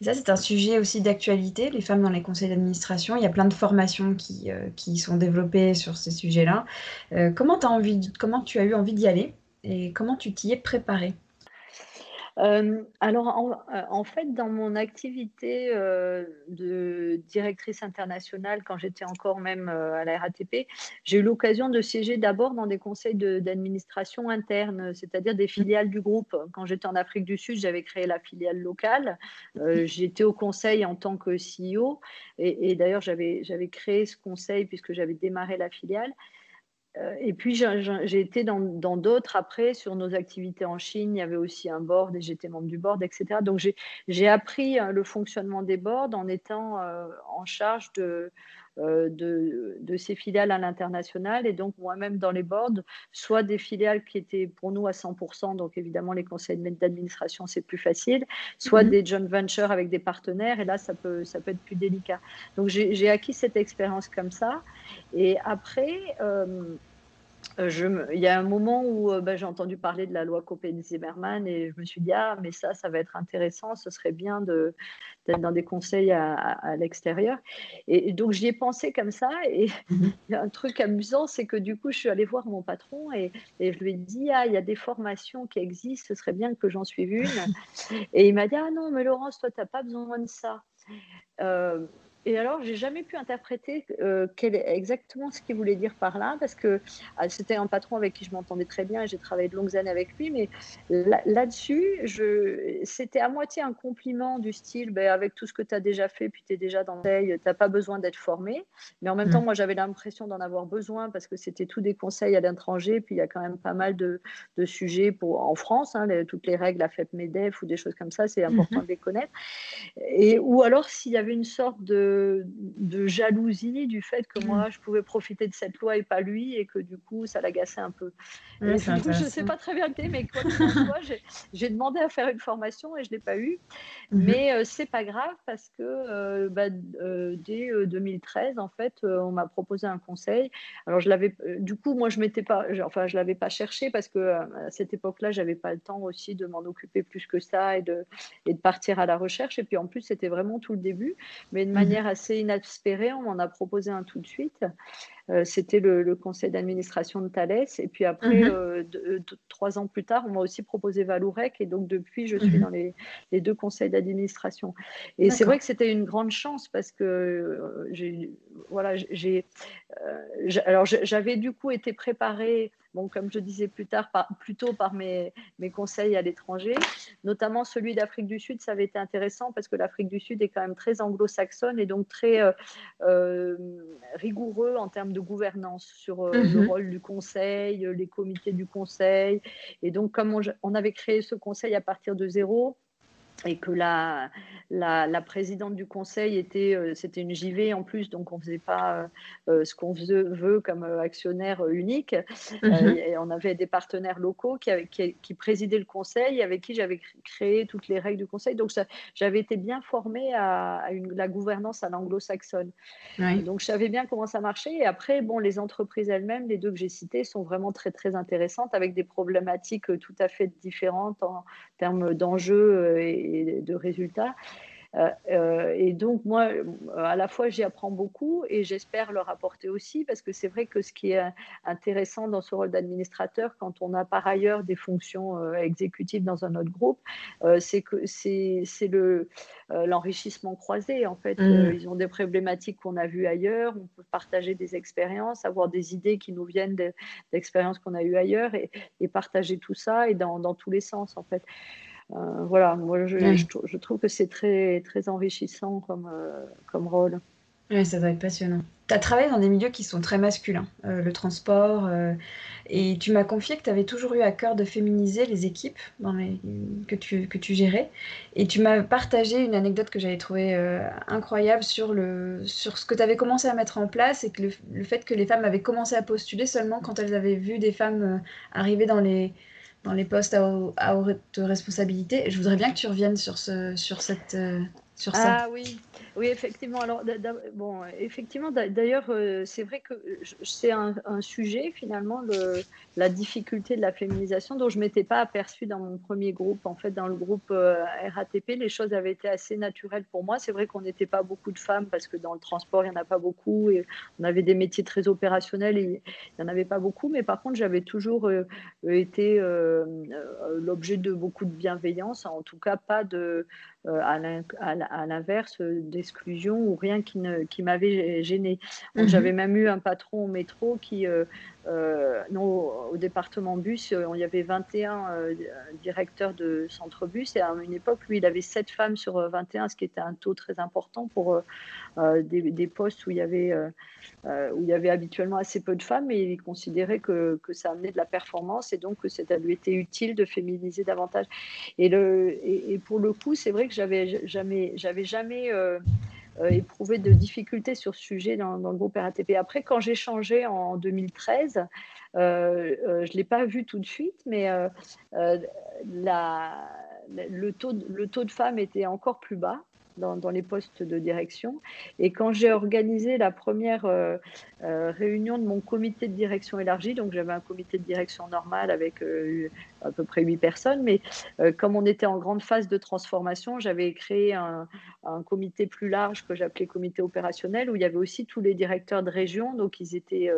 Et ça, c'est un sujet aussi d'actualité, les femmes dans les conseils d'administration. Il y a plein de formations qui, euh, sont développées sur ces sujets-là. Euh, comment, comment tu as eu envie d'y aller et comment tu t'y es préparée? Euh, alors, euh, en, fait, dans mon activité euh, de directrice internationale, quand j'étais encore même à la RATP, j'ai eu l'occasion de siéger d'abord dans des conseils d'administration interne, c'est-à-dire des filiales du groupe. Quand j'étais en Afrique du Sud, j'avais créé la filiale locale. j'étais au conseil en tant que CEO. Et, et d'ailleurs, j'avais créé ce conseil puisque j'avais démarré la filiale. Euh, et puis j'ai été dans d'autres après sur nos activités en Chine. Il y avait aussi un board et j'étais membre du board, etc. Donc j'ai appris euh, le fonctionnement des boards en étant euh, en charge de, de, de, ces filiales à l'international et donc moi-même dans les boards, soit des filiales qui étaient pour nous à 100%, donc évidemment les conseils d'administration c'est plus facile, soit mm-hmm. des joint ventures avec des partenaires et là ça peut, ça peut être plus délicat. Donc j'ai acquis cette expérience comme ça et après euh, je, il y a un moment où euh, bah, j'ai entendu parler de la loi Copen-Zimmermann et je me suis dit, ah, mais ça, ça va être intéressant, ce serait bien de, d'être dans des conseils à, à, l'extérieur. Et, donc, j'y ai pensé comme ça. Et mhm. un truc amusant, c'est que du coup, je suis allée voir mon patron et, et je lui ai dit, ah, il y a des formations qui existent, ce serait bien que j'en suive une. Et il m'a dit, ah non, mais Laurence, toi, tu n'as pas besoin de ça. Euh, et alors, j'ai jamais pu interpréter euh, quel est exactement ce qu'il voulait dire par là, parce que ah, c'était un patron avec qui je m'entendais très bien et j'ai travaillé de longues années avec lui, mais là-dessus, c'était à moitié un compliment du style, ben, avec tout ce que tu as déjà fait, puis tu es déjà dans le tu n'as pas besoin d'être formé. Mais en même temps, mmh. moi, j'avais l'impression d'en avoir besoin parce que c'était tous des conseils à l'étranger, puis il y a quand même pas mal de, de sujets pour, en France, hein, toutes les règles, la FEP-MEDEF ou des choses comme ça, c'est important mmh. de les connaître. Et, ou alors, s'il y avait une sorte de de, jalousie du fait que moi, mm. je pouvais profiter de cette loi et pas lui, et que du coup, ça l'agaçait un peu. je ne sais pas très bien le mais quoi j'ai demandé à faire une formation et je ne l'ai pas eu. Mm-hmm. Mais euh, c'est pas grave parce que euh, bah, euh, dès 2013, en fait, on m'a proposé un conseil. Alors, je l'avais, du coup, moi, je m'étais pas, enfin, je l'avais pas cherché parce que à cette époque-là, j'avais pas le temps aussi de m'en occuper plus que ça et de, et de partir à la recherche. Et puis, en plus, c'était vraiment tout le début, mais de mm-hmm. Manière assez inespérée. On m'en a proposé un tout de suite. Euh, c'était le, conseil d'administration de Thales. Et puis après, mhm. euh, euh, trois ans plus tard, on m'a aussi proposé Valourec. Et donc, depuis, je suis mhm. dans les, deux conseils d'administration. Et c'est vrai que c'était une grande chance parce que j'ai, voilà, j'ai, alors j'avais du coup été préparée bon, comme je disais plus tard, par, plutôt par mes, mes conseils à l'étranger, notamment celui d'Afrique du Sud, ça avait été intéressant parce que l'Afrique du Sud est quand même très anglo-saxonne et donc très rigoureux en termes de gouvernance sur euh, le mhm. rôle du conseil, les comités du conseil. Et donc, comme on avait créé ce conseil à partir de zéro, et que la, la, présidente du conseil était, euh, c'était une JV en plus, donc on ne faisait pas euh, euh, ce qu'on veut comme actionnaire unique. Mhm. et on avait des partenaires locaux qui, qui, présidaient le conseil, avec qui j'avais créé toutes les règles du conseil. Donc j'avais été bien formée à, la gouvernance à l'anglo-saxonne. Donc je savais bien comment ça marchait. Et après, bon, les entreprises elles-mêmes, les deux que j'ai citées, sont vraiment très très intéressantes avec des problématiques tout à fait différentes en termes d'enjeux et de résultats. Euh, euh, et donc, moi, à la fois, j'y apprends beaucoup et j'espère leur apporter aussi, parce que c'est vrai que ce qui est intéressant dans ce rôle d'administrateur, quand on a par ailleurs des fonctions euh, exécutives dans un autre groupe, c'est que c'est le l'enrichissement croisé. En fait, mmh. ils ont des problématiques qu'on a vues ailleurs, on peut partager des expériences, avoir des idées qui nous viennent d'expériences qu'on a eues ailleurs et, et, partager tout ça et dans, dans tous les sens, en fait. Euh, voilà, moi je, trouve que c'est très, très enrichissant comme, euh, comme rôle. Oui, ça doit être passionnant. Tu as travaillé dans des milieux qui sont très masculins, euh, le transport, et tu m'as confié que tu avais toujours eu à cœur de féminiser les équipes dans les, que, tu, que tu gérais. Et tu m'as partagé une anecdote que j'avais trouvée incroyable sur, le, sur ce que tu avais commencé à mettre en place et que le, le, fait que les femmes avaient commencé à postuler seulement quand elles avaient vu des femmes arriver dans les, dans les postes à, haute responsabilité. Je voudrais bien que tu reviennes sur, ce, sur cette, Ah oui, oui, effectivement. Alors, bon, effectivement, d'ailleurs, euh, c'est vrai que c'est un, sujet, finalement, le, la difficulté de la féminisation dont je ne m'étais pas aperçue dans mon premier groupe. En fait, dans le groupe euh, RATP, les choses avaient été assez naturelles pour moi. C'est vrai qu'on n'était pas beaucoup de femmes parce que dans le transport, il n'y en a pas beaucoup et on avait des métiers très opérationnels et il n'y en avait pas beaucoup. Mais par contre, j'avais toujours euh, été l'objet de beaucoup de bienveillance, en tout cas pas de à l'inverse euh, d'exclusion ou rien qui, ne, qui m'avait gêné. Mhm. J'avais même eu un patron au métro qui, euh, au département bus, il y avait 21 directeurs de centre bus et à une époque, lui, il avait 7 femmes sur 21, ce qui était un taux très important pour des, des, postes où il, y avait, où il y avait habituellement assez peu de femmes et il considérait que, que ça amenait de la performance et donc que ça lui était utile de féminiser davantage. Et, le, et pour le coup, c'est vrai que j'avais jamais, j'avais jamais euh, euh, éprouvé de difficultés sur ce sujet dans, le groupe RATP. Après, quand j'ai changé en 2013, euh, je ne l'ai pas vu tout de suite, mais la, le, taux de, le taux de femmes était encore plus bas. Dans, les postes de direction. Et quand j'ai organisé la première euh, euh, réunion de mon comité de direction élargi, donc j'avais un comité de direction normal avec euh, à peu près huit personnes, mais comme on était en grande phase de transformation, j'avais créé un, un, comité plus large que j'appelais comité opérationnel, où il y avait aussi tous les directeurs de région, donc ils étaient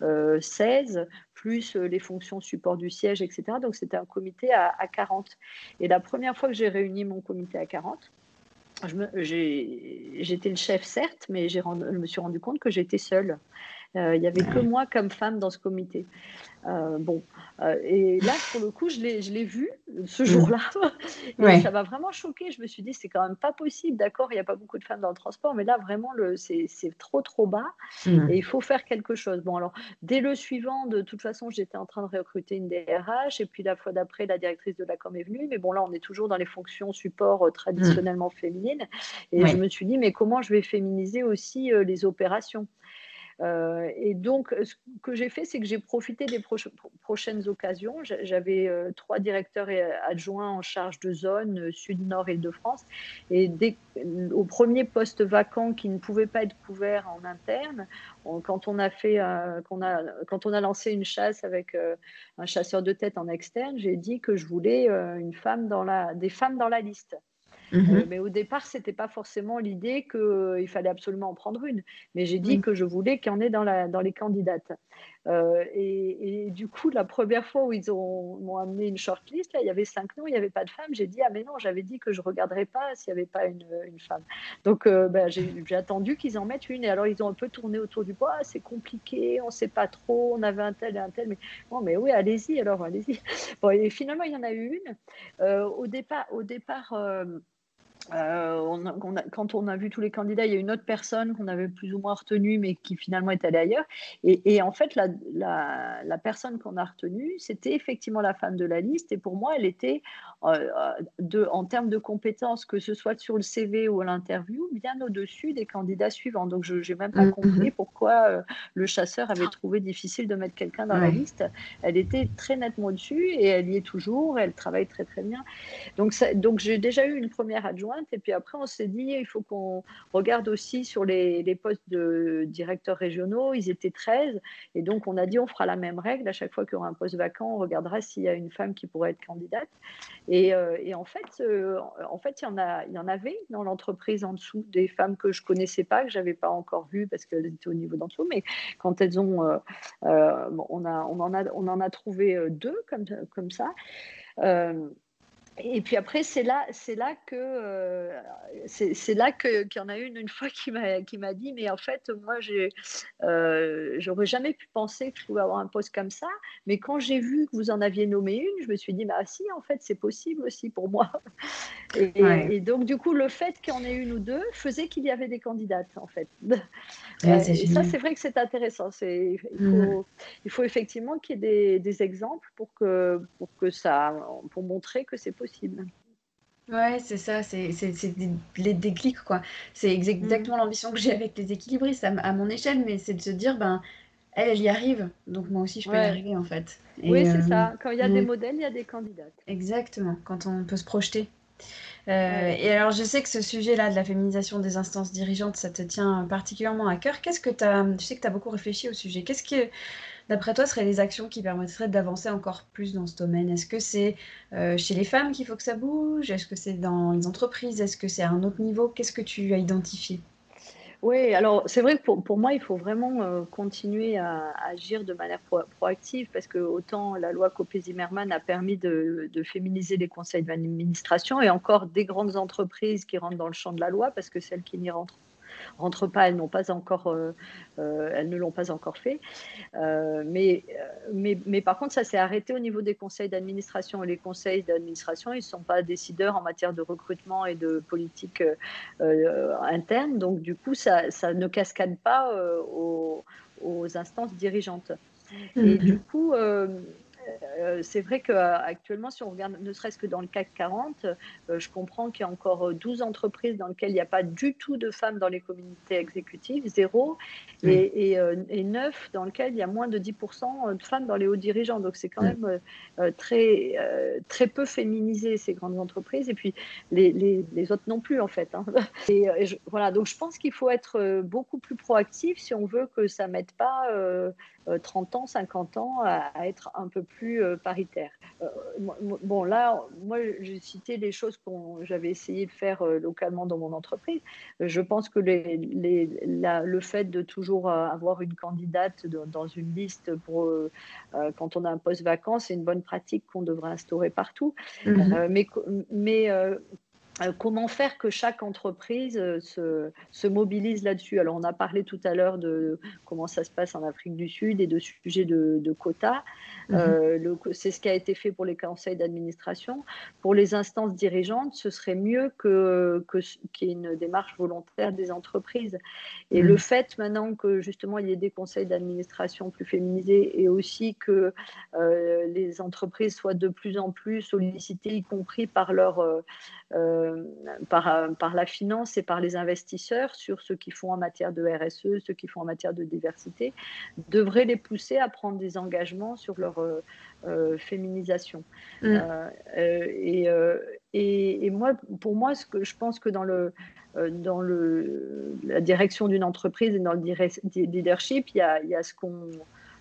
16, plus les fonctions support du siège, etc. Donc c'était un comité à, à 40. Et la première fois que j'ai réuni mon comité à 40, j'étais le chef, certes, mais je me suis rendu compte que j'étais seule. Euh, il n'y avait que moi comme femme dans ce comité. Euh, bon, euh, et là, pour le coup, je l'ai vu ce jour-là. Et ça m'a vraiment choqué. Je me suis dit, c'est quand même pas possible. D'accord, il n'y a pas beaucoup de femmes dans le transport, mais là, vraiment, c'est trop, trop bas. Mm. Et il faut faire quelque chose. Bon, alors, dès le suivant, de toute façon, j'étais en train de recruter une DRH. Et puis, la fois d'après, la directrice de la com est venue. Mais bon, là, on est toujours dans les fonctions support traditionnellement féminines. Et je me suis dit, mais comment je vais féminiser aussi les opérations? Euh, et donc, ce que j'ai fait, c'est que j'ai profité des prochaines occasions. J'avais euh, trois directeurs adjoints en charge de zone euh, sud, nord et de France. Et dès, au premier poste vacant qui ne pouvait pas être couvert en interne, quand on a fait, a, quand on a lancé une chasse avec un chasseur de tête en externe, j'ai dit que je voulais une femme dans la, des femmes dans la liste. Euh, mhm. mais au départ, ce n'était pas forcément l'idée qu'il euh, fallait absolument en prendre une. Mais j'ai dit que je voulais qu'il y en ait dans, la, dans les candidates. Euh, et, du coup, la première fois où ils m'ont amené une shortlist, là, il y avait cinq noms, il n'y avait pas de femmes. J'ai dit, ah mais non, j'avais dit que je ne regarderais pas s'il n'y avait pas une, une femme. Donc, ben, j'ai attendu qu'ils en mettent une. Et alors, ils ont un peu tourné autour du bois, c'est compliqué, on ne sait pas trop, on avait un tel et un tel. Mais, bon, mais oui, allez-y, alors, allez-y. Bon, et finalement, il y en a eu une. au départ, au départ euh, quand on a vu tous les candidats, il y a une autre personne qu'on avait plus ou moins retenue, mais qui finalement est allée ailleurs. Et, en fait, la, personne qu'on a retenue, c'était effectivement la femme de la liste. Et pour moi, elle était, euh, de, en termes de compétences, que ce soit sur le CV ou à l'interview, bien au-dessus des candidats suivants. Donc, je n'ai même pas mm-hmm. compris pourquoi euh, le chasseur avait trouvé difficile de mettre quelqu'un dans la liste. Elle était très nettement au-dessus et elle y est toujours. Elle travaille très, très bien. Donc, donc j'ai déjà eu une première adjointe et puis après, on s'est dit, il faut qu'on regarde aussi sur les, postes de directeurs régionaux. Ils étaient 13. Et donc, on a dit, on fera la même règle. À chaque fois qu'il y aura un poste vacant, on regardera s'il y a une femme qui pourrait être candidate. Et, euh, en fait, euh, en fait il, y en avait dans l'entreprise en dessous, des femmes que je connaissais pas, que j'avais pas encore vues parce qu'elles étaient au niveau d'en dessous. Mais quand elles ont. Euh, on, en a, trouvé deux comme ça. Et puis après, c'est là, c'est là que euh, c'est, là que qu'il y en a une une fois qui m'a qui m'a dit, mais en fait, moi, j'ai euh, j'aurais jamais pu penser que je pouvais avoir un poste comme ça. Mais quand j'ai vu que vous en aviez nommé une, je me suis dit, bah si, en fait, c'est possible aussi pour moi. Et, donc, du coup, le fait qu'il y en ait une ou deux faisait qu'il y avait des candidates, en fait. et ça, c'est vrai que c'est intéressant. C'est il mmh. faut, il faut effectivement qu'il y ait des, des exemples pour que pour que ça pour montrer que c'est possible possible. Ouais, c'est ça, c'est les déclics, quoi. C'est mm. exactement l'ambition que j'ai avec les équilibristes à, mon échelle, mais c'est de se dire, ben, elle, elle y arrive, donc moi aussi, je peux y arriver, en fait. oui, c'est euh, ça. Quand il y a des modèles, il y a des candidates. Exactement, quand on peut se projeter. Euh, et alors, je sais que ce sujet-là de la féminisation des instances dirigeantes, ça te tient particulièrement à cœur. Qu'est-ce que tu as... Je sais que tu as beaucoup réfléchi au sujet. Qu'est-ce que d'après toi, seraient les actions qui permettraient d'avancer encore plus dans ce domaine? Est-ce que c'est euh, chez les femmes qu'il faut que ça bouge? Est-ce que c'est dans les entreprises? Est-ce que c'est à un autre niveau? Qu'est-ce que tu as identifié? Oui, alors c'est vrai que pour, moi, il faut vraiment euh, continuer à, agir de manière proactive parce que autant la loi Copé-Zimmermann a permis de, de, féminiser les conseils d'administration et encore des grandes entreprises qui rentrent dans le champ de la loi parce que celles qui n'y rentrent rentrent pas, elles n'ont pas encore, euh, euh, elles ne l'ont pas encore fait. Euh, mais, mais, mais, par contre, ça s'est arrêté au niveau des conseils d'administration. Les conseils d'administration, ils ne sont pas décideurs en matière de recrutement et de politique interne. Donc, du coup, ça, ça ne cascade pas aux, aux, instances dirigeantes. Et mhm. du coup, euh, c'est vrai qu'actuellement, si on regarde ne serait-ce que dans le CAC 40, euh, je comprends qu'il y a encore 12 entreprises dans lesquelles il n'y a pas du tout de femmes dans les communautés exécutives, zéro, et, et, 9 dans lesquelles il y a moins de 10% de femmes dans les hauts dirigeants. Donc c'est quand même très, très peu féminisé, ces grandes entreprises, et puis les, les, autres non plus, en fait. Hein. Et, voilà, donc je pense qu'il faut être beaucoup plus proactif si on veut que ça ne mette pas 30 ans, 50 ans à, à être un peu plus euh, paritaire. Euh, bon, là, moi, j'ai cité les choses que j'avais essayé de faire euh, localement dans mon entreprise. Je pense que les, le fait de toujours avoir une candidate dans une liste pour quand on a un poste vacant, c'est une bonne pratique qu'on devrait instaurer partout. Mm-hmm. mais mais euh, comment faire que chaque entreprise euh, se, mobilise là-dessus? Alors, on a parlé tout à l'heure de comment ça se passe en Afrique du Sud et de sujets de, quotas. Mhm. Euh, c'est ce qui a été fait pour les conseils d'administration. Pour les instances dirigeantes, ce serait mieux que, qu'il y ait une démarche volontaire des entreprises. Et le mhm. fait maintenant que justement il y ait des conseils d'administration plus féminisés et aussi que les entreprises soient de plus en plus sollicitées, y compris par leur euh, par, euh, par, la finance et par les investisseurs sur ce qu'ils font en matière de RSE, ce qu'ils font en matière de diversité, devrait les pousser à prendre des engagements sur leur euh, féminisation. Mm. Et, et, moi, pour moi, ce que je pense que dans le dans le, la direction d'une entreprise et dans le leadership, il y a, il y a ce qu'on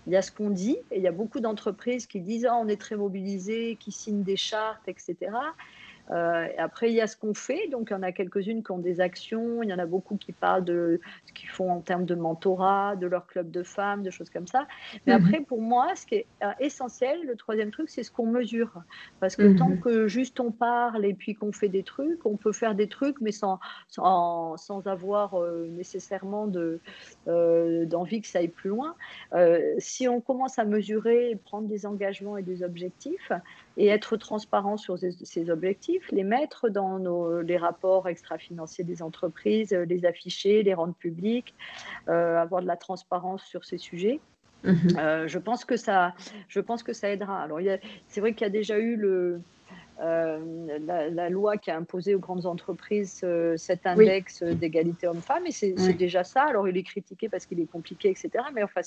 il y a ce qu'on dit, et il y a beaucoup d'entreprises qui disent oh, on est très mobilisés, qui signent des chartes, etc. Euh, après, il y a ce qu'on fait. Donc, il y en a quelques-unes qui ont des actions. Il y en a beaucoup qui parlent de ce qu'ils font en termes de mentorat, de leur club de femmes, de choses comme ça. Mais mhm. après, pour moi, ce qui est euh, essentiel, le troisième truc, c'est ce qu'on mesure. Parce que tant mhm. que juste on parle et puis qu'on fait des trucs, on peut faire des trucs, mais sans, sans, sans avoir euh, nécessairement de, d'envie que ça aille plus loin. si on commence à mesurer, prendre des engagements et des objectifs, et être transparent sur ces objectifs, les mettre dans nos, les rapports extra-financiers des entreprises, euh, les afficher, les rendre publics, euh, avoir de la transparence sur ces sujets. Mhm. Euh, je, pense que ça, je pense que ça aidera. Alors, c'est vrai qu'il y a déjà eu le, euh, la, loi qui a imposé aux grandes entreprises euh, cet index d'égalité homme-femme, et c'est déjà ça. Alors, il est critiqué parce qu'il est compliqué, etc. Mais enfin,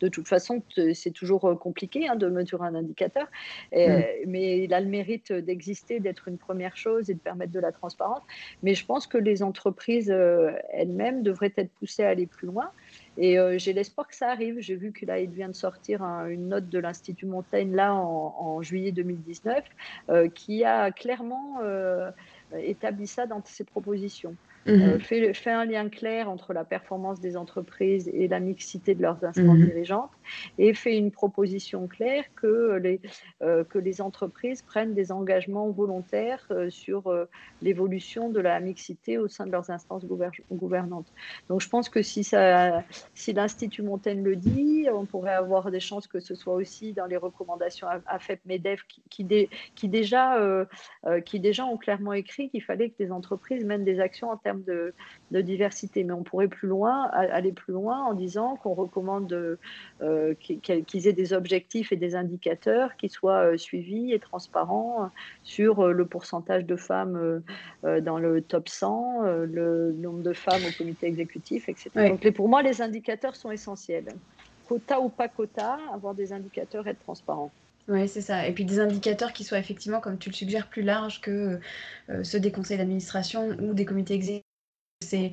de toute façon, c'est toujours euh, compliqué hein, de mesurer un indicateur. Mais il a le mérite d'exister, d'être une première chose et de permettre de la transparence. Mais je pense que les entreprises elles-mêmes devraient être poussées à aller plus loin. Et euh, j'ai l'espoir que ça arrive. J'ai vu qu'il vient de sortir une note de l'Institut Montaigne là en, juillet 2019 euh, qui a clairement euh, établi ça dans ses propositions. Mhm. fait, un lien clair entre la performance des entreprises et la mixité de leurs instances mhm. dirigeantes et fait une proposition claire que les, que les entreprises prennent des engagements volontaires sur l'évolution de la mixité au sein de leurs instances gouvernantes. Donc je pense que si ça, si l'Institut Montaigne le dit, on pourrait avoir des chances que ce soit aussi dans les recommandations AFEP-MEDEF qui, qui, déjà, euh, euh, qui déjà ont clairement écrit qu'il fallait que les entreprises mènent des actions en termes de, de diversité. Mais on pourrait plus loin, aller plus loin en disant qu'on recommande euh, qu'ils aient des objectifs et des indicateurs qui soient suivis et transparents sur le pourcentage de femmes dans le top 100, le nombre de femmes au comité exécutif, etc. Donc pour moi, les indicateurs sont essentiels. Quota ou pas quota, avoir des indicateurs et être transparent. Oui, c'est ça. Et puis des indicateurs qui soient effectivement, comme tu le suggères, plus larges que euh, ceux des conseils d'administration ou des comités exécutifs. C'est,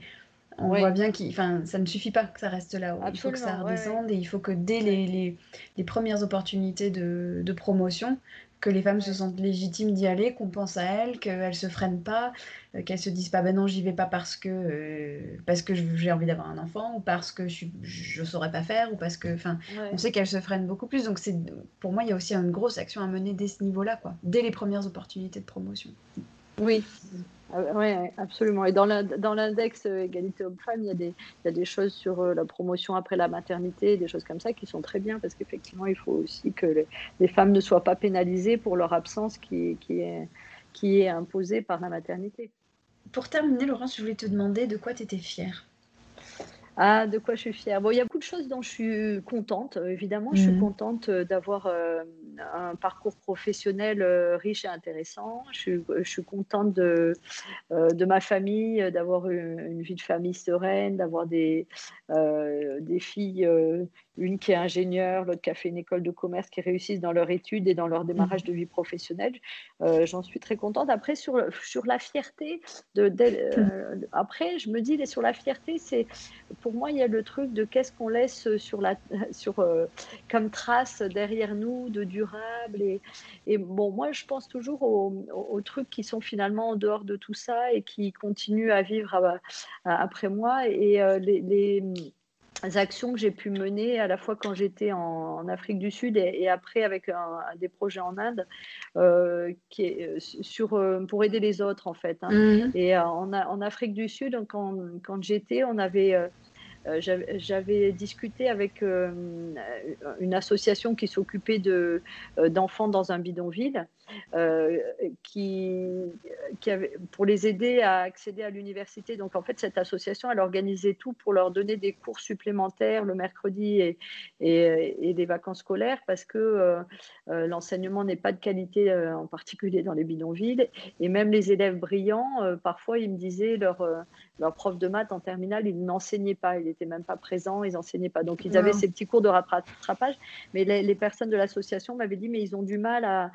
on voit bien que ça ne suffit pas que ça reste là-haut. Il faut que ça redescende et il faut que dès les, les, premières opportunités de, de promotion, que les femmes se sentent légitimes d'y aller, qu'on pense à elles, qu'elles se freinent pas, euh, qu'elles se disent pas ben non j'y vais pas parce que euh, parce que j'ai envie d'avoir un enfant ou parce que je je saurais pas faire ou parce que enfin on sait qu'elles se freinent beaucoup plus. Donc c'est pour moi il y a aussi une grosse action à mener dès ce niveau-là quoi, dès les premières opportunités de promotion. Oui, ah oui, absolument. Et dans l'index euh, égalité homme-femme, il, il, y a des choses sur euh, la promotion après la maternité, des choses comme ça qui sont très bien parce qu'effectivement, il faut aussi que les, femmes ne soient pas pénalisées pour leur absence qui, qui, est, qui est imposée par la maternité. Pour terminer, Laurence, je voulais te demander de quoi tu étais fière. Ah, de quoi je suis fière Bon, il y a beaucoup de choses dont je suis contente. Évidemment, je suis mmh. contente d'avoir un parcours professionnel euh, riche et intéressant. Je suis, contente de, de ma famille, d'avoir une, vie de famille sereine, d'avoir des, des filles, une qui est ingénieure, l'autre qui a fait une école de commerce, qui réussissent dans leur étude et dans leur démarrage mmh. de vie professionnelle. J'en suis très contente. Après, sur, sur la fierté, de, mmh. après, je me dis, sur la fierté, c'est pour moi, il y a le truc de qu'est-ce qu'on laisse sur la, sur, comme trace derrière nous de durable. Et, et bon, moi, je pense toujours aux, trucs qui sont finalement en dehors de tout ça et qui continuent à vivre après moi. Et euh, les, actions que j'ai pu mener à la fois quand j'étais en, Afrique du Sud et, après avec des projets en Inde euh, qui est euh, sur, pour aider les autres en fait. Hein. Mmh. Et en, en, Afrique du Sud, quand, quand j'étais, on avait euh, j'avais discuté avec euh, une association qui s'occupait euh, d'enfants dans un bidonville euh, qui, qui avait, pour les aider à accéder à l'université. Donc en fait, cette association, elle organisait tout pour leur donner des cours supplémentaires le mercredi et, et, des vacances scolaires parce que euh, euh, l'enseignement n'est pas de qualité, en particulier dans les bidonvilles. Et même les élèves brillants, parfois, ils me disaient leur, leur prof de maths en terminale, ils n'enseignaient pas, ils n'étaient même pas présents, ils n'enseignaient pas. Donc ils avaient ces petits cours de rattrapage. Mais les, les personnes de l'association m'avaient dit, mais ils ont du mal à,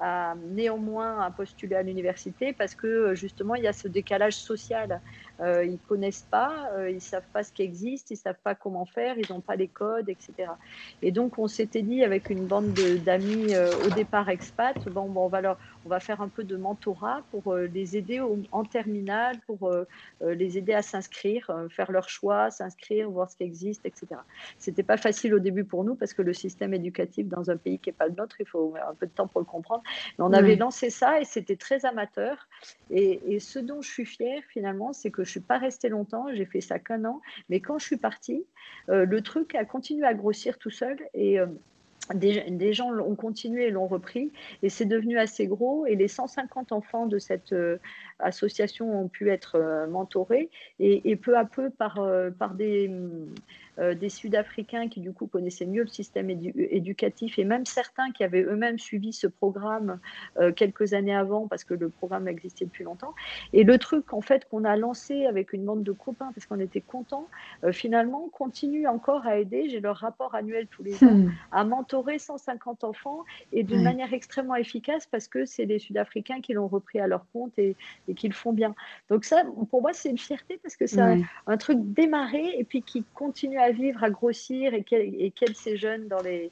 à néanmoins à postuler à l'université parce que euh, justement il y a ce décalage social. Euh, ils connaissent pas, euh, ils savent pas ce qui existe, ils savent pas comment faire, ils n'ont pas les codes, etc. Et donc on s'était dit avec une bande d'amis au départ expat, bon, bon, on, va leur, on va faire un peu de mentorat pour les aider en terminale, pour les aider à s'inscrire, faire leur choix, s'inscrire, voir ce qui existe, etc. C'était pas facile au début pour nous parce que le système éducatif dans un pays qui n'est pas le nôtre, il faut un peu de temps pour le comprendre. Mais on avait lancé ça et c'était très amateur. Et, ce dont je suis fière finalement, c'est que je suis pas restée longtemps, j'ai fait ça qu'un an. Mais quand je suis partie, euh, le truc a continué à grossir tout seul et euh, des, gens ont continué et l'ont repris. Et c'est devenu assez gros. Et les 150 enfants de cette euh, association ont pu être mentorés et, et, peu à peu par, par des, euh, des Sud-Africains qui du coup connaissaient mieux le système éducatif et même certains qui avaient eux-mêmes suivi ce programme euh, quelques années avant parce que le programme existait depuis longtemps. Et le truc en fait qu'on a lancé avec une bande de copains parce qu'on était contents, euh, finalement continue encore à aider. J'ai leur rapport annuel tous les ans hmm. à mentorer 150 enfants et d'une manière extrêmement efficace parce que c'est des Sud-Africains qui l'ont repris à leur compte et, et qui le font bien. Donc ça, pour moi, c'est une fierté parce que c'est un, truc démarré et puis qui continue à vivre, à grossir et qu'elle s'est jeune dans les,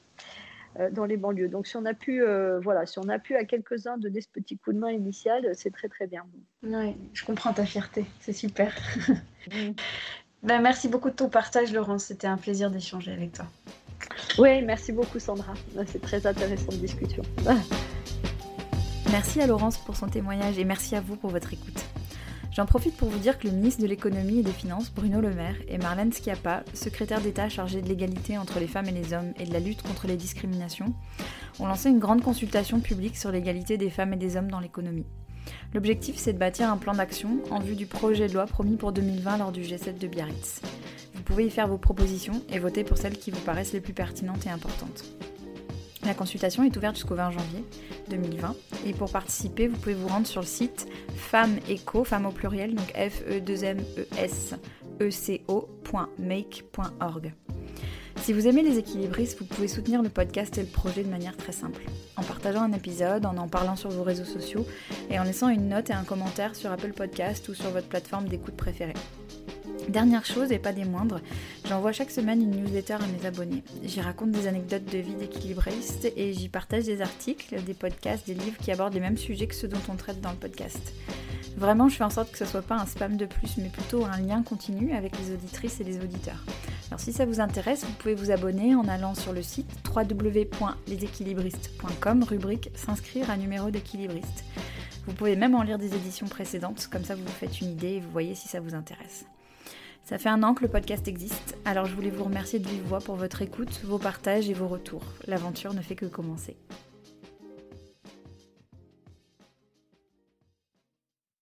euh, dans les banlieues. Donc si on a pu, euh, voilà, si on a pu à quelques-uns donner ce petit coup de main initial, c'est très très bien. Oui, je comprends ta fierté, c'est super. ben, merci beaucoup de ton partage, Laurence. C'était un plaisir d'échanger avec toi. Oui, merci beaucoup, Sandra. C'est très intéressant de discussion. merci à Laurence pour son témoignage et merci à vous pour votre écoute. J'en profite pour vous dire que le ministre de l'économie et des finances, Bruno Le Maire, et Marlène Schiappa, secrétaire d'État chargée de l'égalité entre les femmes et les hommes et de la lutte contre les discriminations, ont lancé une grande consultation publique sur l'égalité des femmes et des hommes dans l'économie. L'objectif, c'est de bâtir un plan d'action en vue du projet de loi promis pour 2020 lors du G7 de Biarritz. Vous pouvez y faire vos propositions et voter pour celles qui vous paraissent les plus pertinentes et importantes. La consultation est ouverte jusqu'au 20 janvier 2020 et pour participer, vous pouvez vous rendre sur le site Femmes Eco, femmes au pluriel, donc f e 2 m e e. Si vous aimez les équilibristes, vous pouvez soutenir le podcast et le projet de manière très simple, en partageant un épisode, en en parlant sur vos réseaux sociaux et en laissant une note et un commentaire sur Apple Podcast ou sur votre plateforme d'écoute préférée. Dernière chose et pas des moindres, j'envoie chaque semaine une newsletter à mes abonnés. J'y raconte des anecdotes de vie d'équilibriste et j'y partage des articles, des podcasts, des livres qui abordent les mêmes sujets que ceux dont on traite dans le podcast. Vraiment, je fais en sorte que ce soit pas un spam de plus, mais plutôt un lien continu avec les auditrices et les auditeurs. Alors si ça vous intéresse, vous pouvez vous abonner en allant sur le site www.leséquilibristes.com, rubrique s'inscrire à numéro d'équilibriste. Vous pouvez même en lire des éditions précédentes, comme ça vous vous faites une idée et vous voyez si ça vous intéresse. Ça fait un an que le podcast existe, alors je voulais vous remercier de vive voix pour votre écoute, vos partages et vos retours. L'aventure ne fait que commencer.